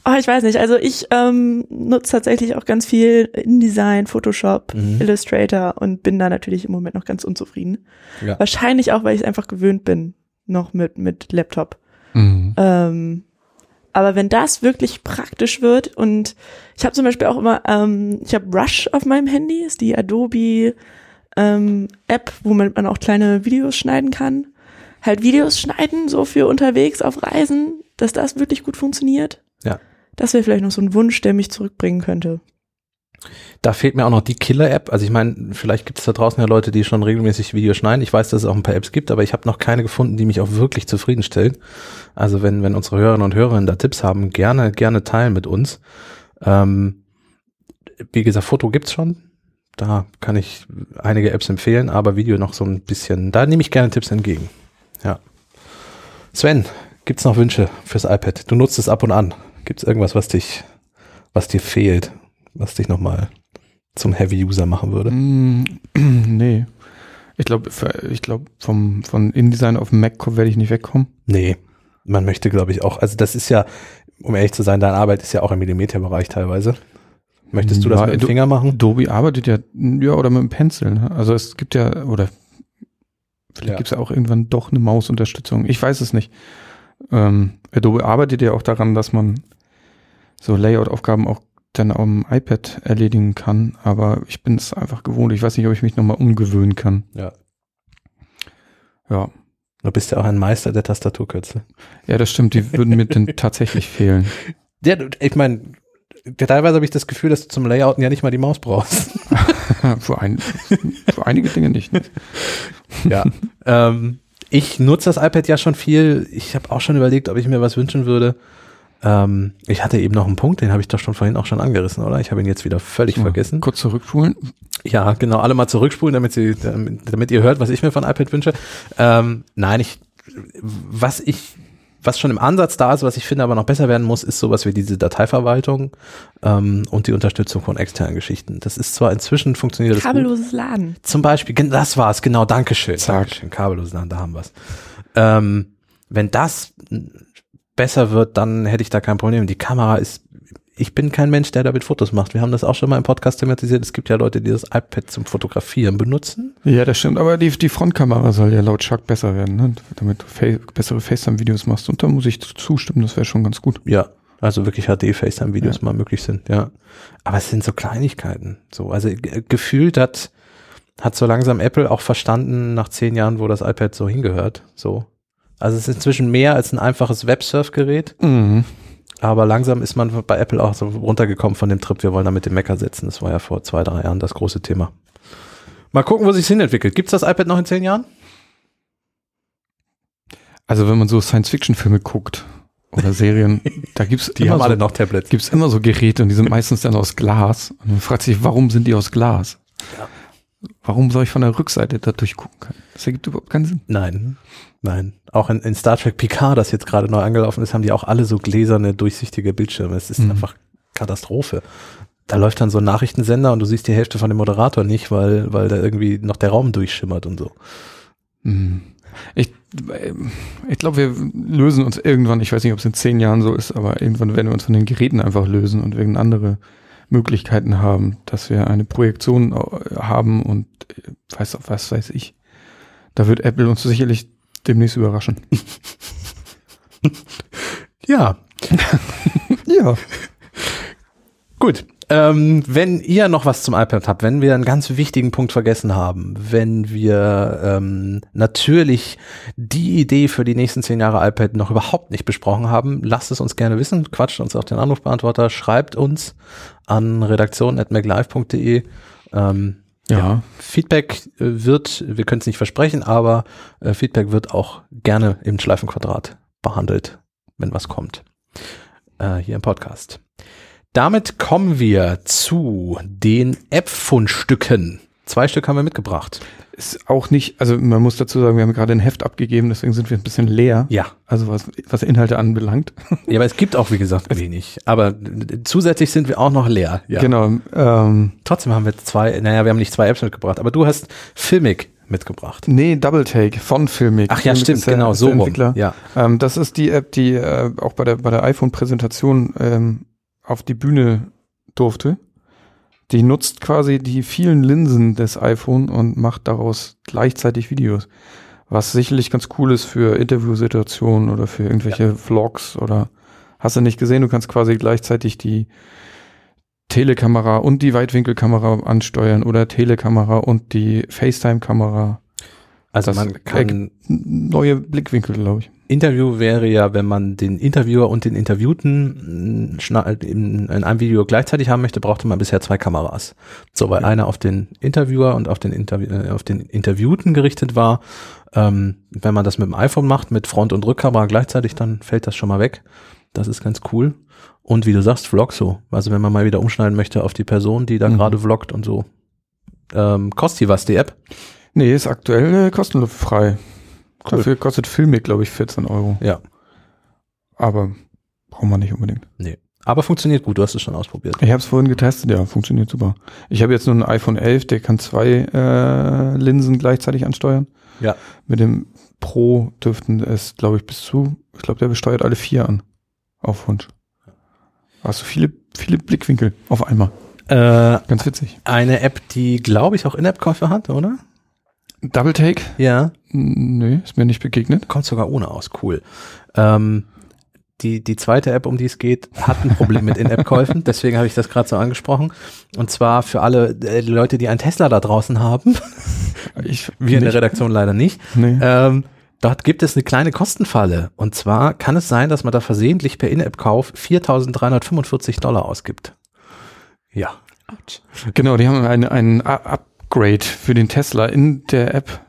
Oh, ich weiß nicht. Also ich ähm, nutze tatsächlich auch ganz viel InDesign, Photoshop, Mhm. Illustrator und bin da natürlich im Moment noch ganz unzufrieden. Ja. Wahrscheinlich auch, weil ich es einfach gewöhnt bin, noch mit, mit Laptop. Mhm. Ähm, aber wenn das wirklich praktisch wird und ich habe zum Beispiel auch immer, ähm, ich habe Rush auf meinem Handy, ist die Adobe ähm, App, womit man auch kleine Videos schneiden kann. Halt Videos schneiden, so für unterwegs auf Reisen, dass das wirklich gut funktioniert. Ja. Das wäre vielleicht noch so ein Wunsch, der mich zurückbringen könnte. Da fehlt mir auch noch die Killer-App. Also ich meine, vielleicht gibt es da draußen ja Leute, die schon regelmäßig Videos schneiden. Ich weiß, dass es auch ein paar Apps gibt, aber ich habe noch keine gefunden, die mich auch wirklich zufriedenstellt. Also wenn, wenn unsere Hörerinnen und Hörer da Tipps haben, gerne, gerne teilen mit uns. Ähm, wie gesagt, Foto gibt's schon. Da kann ich einige Apps empfehlen, aber Video noch so ein bisschen, da nehme ich gerne Tipps entgegen. Ja. Sven, gibt's noch Wünsche fürs iPad? Du nutzt es ab und an. Gibt's irgendwas, was dich, was dir fehlt, was dich nochmal zum Heavy-User machen würde? Mm, nee. Ich glaube, ich glaube, vom von InDesign auf Mac werde ich nicht wegkommen. Nee, man möchte, glaube ich, auch, also das ist ja, um ehrlich zu sein, deine Arbeit ist ja auch im Millimeterbereich teilweise. Möchtest du das Ja, mit dem Finger machen? Adobe arbeitet ja, ja, oder mit dem Pencil. Ne? Also es gibt ja, oder vielleicht Ja. gibt es ja auch irgendwann doch eine Mausunterstützung. Ich weiß es nicht. Ähm, Adobe arbeitet ja auch daran, dass man so Layout-Aufgaben auch dann am iPad erledigen kann, aber ich bin es einfach gewohnt. Ich weiß nicht, ob ich mich nochmal umgewöhnen kann. Ja. Ja. Du bist ja auch ein Meister der Tastaturkürzel. Ja, das stimmt, die würden mir dann tatsächlich fehlen. Ja, ich meine, teilweise habe ich das Gefühl, dass du zum Layouten ja nicht mal die Maus brauchst. für, ein, für einige Dinge nicht. Ne? ja. ähm, ich nutze das iPad ja schon viel. Ich habe auch schon überlegt, ob ich mir was wünschen würde. Ähm, ich hatte eben noch einen Punkt, den habe ich doch schon vorhin auch schon angerissen, oder? Ich habe ihn jetzt wieder völlig So, vergessen. Kurz zurückspulen. Ja, genau, alle mal zurückspulen, damit, sie, damit, damit ihr hört, was ich mir von iPad wünsche. Ähm, nein, ich, was ich, was schon im Ansatz da ist, was ich finde aber noch besser werden muss, ist sowas wie diese Dateiverwaltung ähm, und die Unterstützung von externen Geschichten. Das ist zwar inzwischen funktioniert das gut. Kabelloses Laden. Zum Beispiel, das war's, genau, Dankeschön. Zack. Dankeschön, kabellos Laden, da haben wir's. Ähm, wenn das besser wird, dann hätte ich da kein Problem. Die Kamera ist, ich bin kein Mensch, der damit Fotos macht. Wir haben das auch schon mal im Podcast thematisiert. Es gibt ja Leute, die das iPad zum Fotografieren benutzen. Ja, das stimmt. Aber die, die Frontkamera soll ja laut Chuck besser werden, ne? damit du fa bessere FaceTime-Videos machst. Und da muss ich zustimmen, das wäre schon ganz gut. Ja, also wirklich HD-FaceTime-Videos Ja. mal möglich sind, ja. Aber es sind so Kleinigkeiten. So, also ge- gefühlt hat, hat so langsam Apple auch verstanden, nach zehn Jahren, wo das iPad so hingehört. So. Also es ist inzwischen mehr als ein einfaches Websurf-Gerät, Mhm. aber langsam ist man bei Apple auch so runtergekommen von dem Trip, wir wollen damit den Mac ersetzen. Das war ja vor zwei, drei Jahren das große Thema. Mal gucken, wo sich hin entwickelt. Gibt's das iPad noch in zehn Jahren? Also wenn man so Science-Fiction-Filme guckt oder Serien, da gibt's Die immer haben so, alle noch Tablets. gibt's immer so Geräte und die sind meistens dann aus Glas. Und man fragt sich, warum sind die aus Glas? Ja. Warum soll ich von der Rückseite da durchgucken können? Das ergibt überhaupt keinen Sinn. Nein, nein. Auch in, in Star Trek Picard, das jetzt gerade neu angelaufen ist, haben die auch alle so gläserne, durchsichtige Bildschirme. Es ist Mhm. einfach Katastrophe. Da läuft dann so ein Nachrichtensender und du siehst die Hälfte von dem Moderator nicht, weil, weil da irgendwie noch der Raum durchschimmert und so. Mhm. Ich, ich glaube, wir lösen uns irgendwann, ich weiß nicht, ob es in zehn Jahren so ist, aber irgendwann werden wir uns von den Geräten einfach lösen und werden andere Möglichkeiten haben, dass wir eine Projektion äh, haben und äh, weiß auch was weiß ich. Da wird Apple uns sicherlich demnächst überraschen. Ja, Ja. gut. Ähm, wenn ihr noch was zum iPad habt, wenn wir einen ganz wichtigen Punkt vergessen haben, wenn wir ähm, natürlich die Idee für die nächsten zehn Jahre iPad noch überhaupt nicht besprochen haben, lasst es uns gerne wissen, quatscht uns auf den Anrufbeantworter, schreibt uns an redaktion.maclive.de. Ähm, Ja. Feedback äh, wird, wir können es nicht versprechen, aber äh, Feedback wird auch gerne im Schleifenquadrat behandelt, wenn was kommt. Äh, hier im Podcast. Damit kommen wir zu den App-Fundstücken. Zwei Stück haben wir mitgebracht. Ist auch nicht, also man muss dazu sagen, wir haben gerade ein Heft abgegeben, deswegen sind wir ein bisschen leer. Ja. Also was, was Inhalte anbelangt. Ja, aber es gibt auch, wie gesagt, wenig. Aber zusätzlich sind wir auch noch leer. Ja. Genau. Ähm, Trotzdem haben wir zwei, naja, wir haben nicht zwei Apps mitgebracht, aber du hast Filmic mitgebracht. nee, Double Take von Filmic. Ach ja, Filmic stimmt, der- genau, so rum. Entwickler. Ja. Ähm, das ist die App, die äh, auch bei der, bei der iPhone-Präsentation ähm, auf die Bühne durfte. Die nutzt quasi die vielen Linsen des iPhone und macht daraus gleichzeitig Videos. Was sicherlich ganz cool ist für Interviewsituationen oder für irgendwelche Vlogs oder hast du nicht gesehen, du kannst quasi gleichzeitig die Telekamera und die Weitwinkelkamera ansteuern oder Telekamera und die FaceTime-Kamera. Also Das man kann Neue Blickwinkel, glaube ich. Interview wäre ja, wenn man den Interviewer und den Interviewten schna- in, in einem Video gleichzeitig haben möchte, brauchte man bisher zwei Kameras. So, weil Ja. einer auf den Interviewer und auf den, Interview, äh, auf den Interviewten gerichtet war. Ähm, wenn man das mit dem iPhone macht, mit Front- und Rückkamera gleichzeitig, dann fällt das schon mal weg. Das ist ganz cool. Und wie du sagst, Vlog so. Also wenn man mal wieder umschneiden möchte auf die Person, die da Mhm. gerade vloggt und so. Ähm, kostet die was, die App? Nee, ist aktuell äh, kostenfrei. Dafür kostet Filmic, glaube ich, 14 Euro. Ja. Aber braucht man nicht unbedingt. Aber funktioniert gut, du hast es schon ausprobiert. Ich habe es vorhin getestet, ja, funktioniert super. Ich habe jetzt nur ein iPhone 11, der kann zwei äh, Linsen gleichzeitig ansteuern. Ja. Mit dem Pro dürften es, glaube ich, bis zu, ich glaube, der besteuert alle vier an. Auf Wunsch. Hast du viele, viele Blickwinkel auf einmal. Äh, Ganz witzig. eine App, die, glaube ich, auch In-App-Käufe hat, oder? Double Take? Ja. Nö, ist mir nicht begegnet. Kommt sogar ohne aus, cool. Ähm, die, die zweite App, um die es geht, hat ein Problem mit In-App-Käufen, deswegen habe ich das gerade so angesprochen. Und zwar für alle äh, Leute, die einen Tesla da draußen haben, Ich, wir in der. Redaktion leider nicht. Nee. Ähm, dort gibt es eine kleine Kostenfalle. Und zwar kann es sein, dass man da versehentlich per In-App-Kauf 4.345 Dollar ausgibt. Ja. Genau, die haben ein, ein U- Upgrade für den Tesla in der App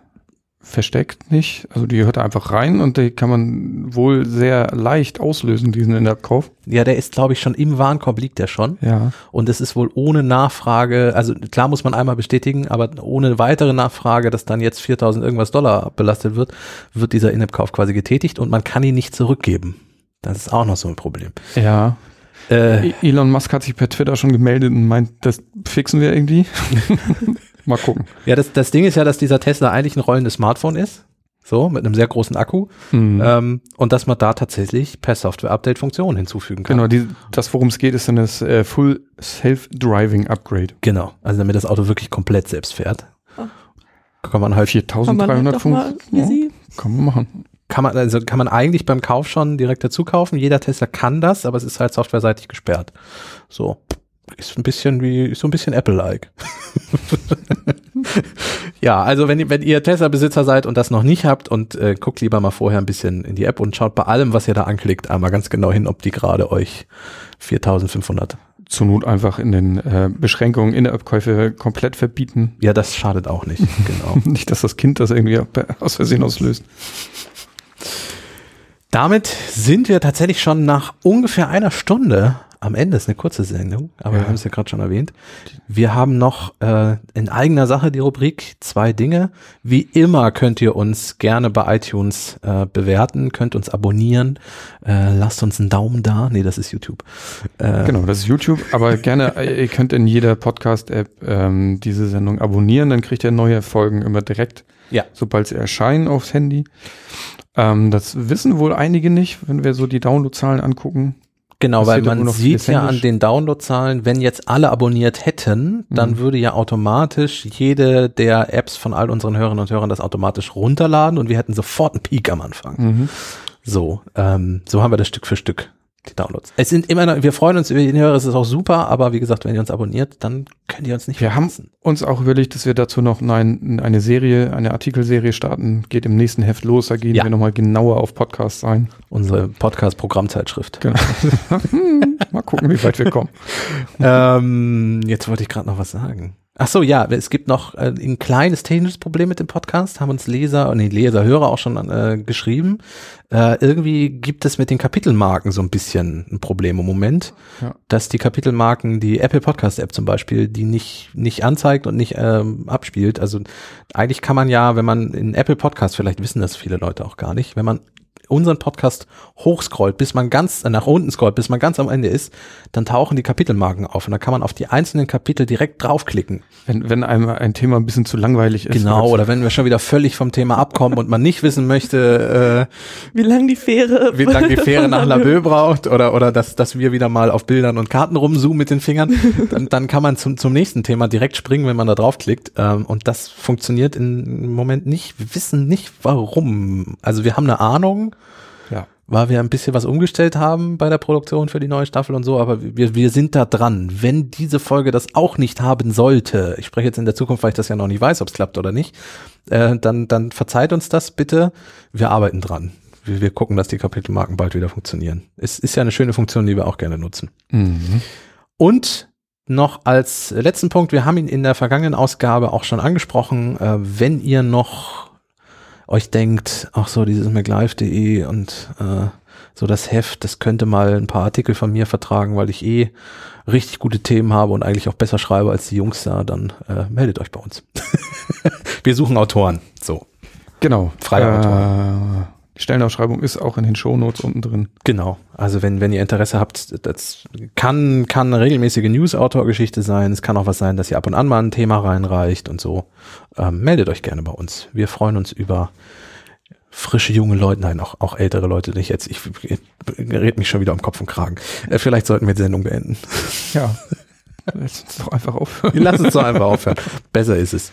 versteckt nicht. Also die gehört da einfach rein und die kann man wohl sehr leicht auslösen, diesen In-App-Kauf. Ja, der ist, glaube ich, schon im Warenkorb liegt der schon. Ja. Und es ist wohl ohne Nachfrage, also klar muss man einmal bestätigen, aber ohne weitere Nachfrage, dass dann jetzt 4000 irgendwas Dollar belastet wird, wird dieser In-App-Kauf quasi getätigt und man kann ihn nicht zurückgeben. Das ist auch noch so ein Problem. Ja. Äh, E- Elon Musk hat sich per Twitter schon gemeldet und meint, das fixen wir irgendwie. Mal gucken. ja, das, das Ding ist ja, dass dieser Tesla eigentlich ein rollendes Smartphone ist. So, mit einem sehr großen Akku. Mhm. Ähm, und dass man da tatsächlich per Software-Update Funktionen hinzufügen kann. Genau, die, das, worum es geht, ist dann das äh, Full Self-Driving Upgrade. Genau. Also damit das Auto wirklich komplett selbst fährt. Oh. Kann man halt, Kann man halt doch mal 4300 ja, easy. kann man machen. kann man, also kann man eigentlich beim Kauf schon direkt dazu kaufen. Jeder Tesla kann das, aber es ist halt softwareseitig gesperrt. So. Ist ein bisschen wie, so ein bisschen Apple-like. ja, also wenn, ihr- wenn ihr Tesla-Besitzer seid und das noch nicht habt und äh, guckt lieber mal vorher ein bisschen in die App und schaut bei allem, was ihr da anklickt, einmal ganz genau hin, ob die gerade euch 4500. Zur Not einfach in den äh, Beschränkungen in der App-Käufe komplett verbieten. Ja, das schadet auch nicht. Genau. Nicht, dass das Kind das irgendwie aus Versehen auslöst. Damit sind wir tatsächlich schon nach ungefähr einer Stunde am Ende. Ist eine kurze Sendung, aber Ja. wir haben es ja gerade schon erwähnt. Wir haben noch äh, in eigener Sache die Rubrik zwei Dinge. Wie immer könnt ihr uns gerne bei iTunes äh, bewerten, könnt uns abonnieren, äh, lasst uns einen Daumen da. Nee, das ist YouTube. Äh, Genau, das ist YouTube. Aber gerne, äh, ihr könnt in jeder Podcast-App ähm, diese Sendung abonnieren. Dann kriegt ihr neue Folgen immer direkt, Ja. sobald sie erscheinen aufs Handy. Ähm, das wissen wohl einige nicht, wenn wir so die Downloadzahlen angucken. Genau, weil man sieht ja an den Downloadzahlen, wenn jetzt alle abonniert hätten, dann Mhm. würde ja automatisch jede der Apps von all unseren Hörerinnen und Hörern das automatisch runterladen und wir hätten sofort einen Peak am Anfang. Mhm. So, ähm, so haben wir das Stück für Stück, Downloads. Es sind immer noch, wir freuen uns über jeden Hörer, es ist auch super, aber wie gesagt, wenn ihr uns abonniert, dann könnt ihr uns nicht Wir haben verpassen. uns auch überlegt, dass wir dazu noch ein, eine Serie, eine Artikelserie starten. Geht im nächsten Heft los. Da gehen Ja. wir nochmal genauer auf Podcasts ein. Unsere Podcast-Programmzeitschrift. Genau. Mal gucken, wie weit wir kommen. ähm, jetzt wollte ich gerade noch was sagen. Ach so, ja, es gibt noch äh, ein kleines technisches Problem mit dem Podcast, haben uns Leser, nee, Leser, Hörer auch schon äh, geschrieben. Äh, irgendwie gibt es mit den Kapitelmarken so ein bisschen ein Problem im Moment, Ja. dass die Kapitelmarken, die Apple Podcast App zum Beispiel, die nicht, nicht anzeigt und nicht ähm, abspielt. Also eigentlich kann man ja, wenn man in Apple Podcast, vielleicht wissen das viele Leute auch gar nicht, wenn man unseren Podcast hochscrollt, bis man ganz äh, nach unten scrollt, bis man ganz am Ende ist, dann tauchen die Kapitelmarken auf und dann kann man auf die einzelnen Kapitel direkt draufklicken. Wenn, wenn einem ein Thema ein bisschen zu langweilig ist. Genau, oder wenn wir schon wieder völlig vom Thema abkommen und man nicht wissen möchte, Wie lang die Fähre äh, wie lange die Fähre nach Laboe braucht oder, oder dass, dass wir wieder mal auf Bildern und Karten rumzoomen mit den Fingern, dann, dann kann man zum, zum nächsten Thema direkt springen, wenn man da draufklickt. Ähm, und das funktioniert im Moment nicht. Wir wissen nicht warum. Also wir haben eine Ahnung, Ja. weil wir ein bisschen was umgestellt haben bei der Produktion für die neue Staffel und so, aber wir, wir sind da dran. Wenn diese Folge das auch nicht haben sollte, ich spreche jetzt in der Zukunft, weil ich das ja noch nicht weiß, ob es klappt oder nicht, äh, dann, dann verzeiht uns das bitte. Wir arbeiten dran. Wir, wir gucken, dass die Kapitelmarken bald wieder funktionieren. Es ist ja eine schöne Funktion, die wir auch gerne nutzen. Mhm. Und noch als letzten Punkt, wir haben ihn in der vergangenen Ausgabe auch schon angesprochen, äh, wenn ihr noch euch denkt, ach so, dieses MacLive.de und äh, so das Heft, das könnte mal ein paar Artikel von mir vertragen, weil ich eh richtig gute Themen habe und eigentlich auch besser schreibe als die Jungs da, dann äh, meldet euch bei uns. wir suchen Autoren. So, Genau. Freie äh, Die Stellenausschreibung ist auch in den Shownotes unten drin. genau. Also wenn, wenn ihr Interesse habt, das kann, kann eine regelmäßige News-Autor-Geschichte sein. Es kann auch was sein, dass ihr ab und an mal ein Thema reinreicht und so. Ähm, meldet euch gerne bei uns. Wir freuen uns über frische junge Leute, nein, auch, auch ältere Leute nicht jetzt. Ich, ich red mich schon wieder um Kopf und Kragen. Äh, vielleicht sollten wir die Sendung beenden. Ja. Lass uns doch einfach aufhören. Lass uns doch einfach aufhören. Besser ist es.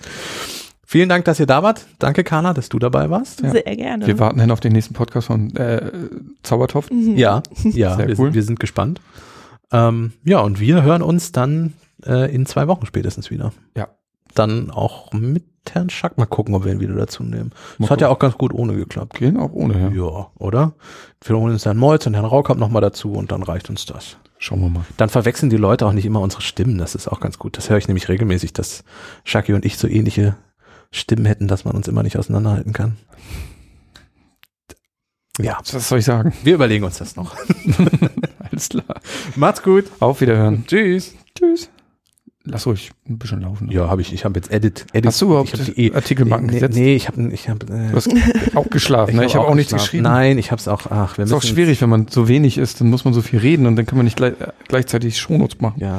Vielen Dank, dass ihr da wart. Danke, Carla, dass du dabei warst. Ja. Sehr gerne. Wir warten hin auf den nächsten Podcast von äh, Zaubertopf. Mhm. Ja, ja, Sehr wir, cool. sind, wir sind gespannt. Ähm, ja, und wir hören uns dann äh, in zwei Wochen spätestens wieder. Ja. Dann auch mit Herrn Schack mal gucken, ob wir ihn wieder dazu nehmen. Das Mal hat ja auch ganz gut ohne geklappt. Gehen auch ohne, ja. Ja, oder? Wir holen uns Herrn Molz und Herrn Raukamp nochmal dazu und dann reicht uns das. Schauen wir mal. Dann verwechseln die Leute auch nicht immer unsere Stimmen. Das ist auch ganz gut. Das höre ich nämlich regelmäßig, dass Shaki und ich so ähnliche Stimmen hätten, dass man uns immer nicht auseinanderhalten kann. Ja, Was soll ich sagen? wir überlegen uns das noch. Alles klar. Macht's gut. Auf Wiederhören. Tschüss. Tschüss. Lass ruhig ein bisschen laufen. Ja, habe ich. Ich habe jetzt Edit. Edit Hast du überhaupt ich hab die, Artikelmarken nee, gesetzt? Nee, ich habe ich hab, äh, Du hast auch geschlafen. ne? Ich habe auch, nichts geschlafen. geschrieben. Nein, ich habe es auch. Ach, wir ist auch müssen schwierig, wenn man so wenig ist, dann muss man so viel reden und dann kann man nicht gleich, äh, gleichzeitig Shownotes machen. Ja.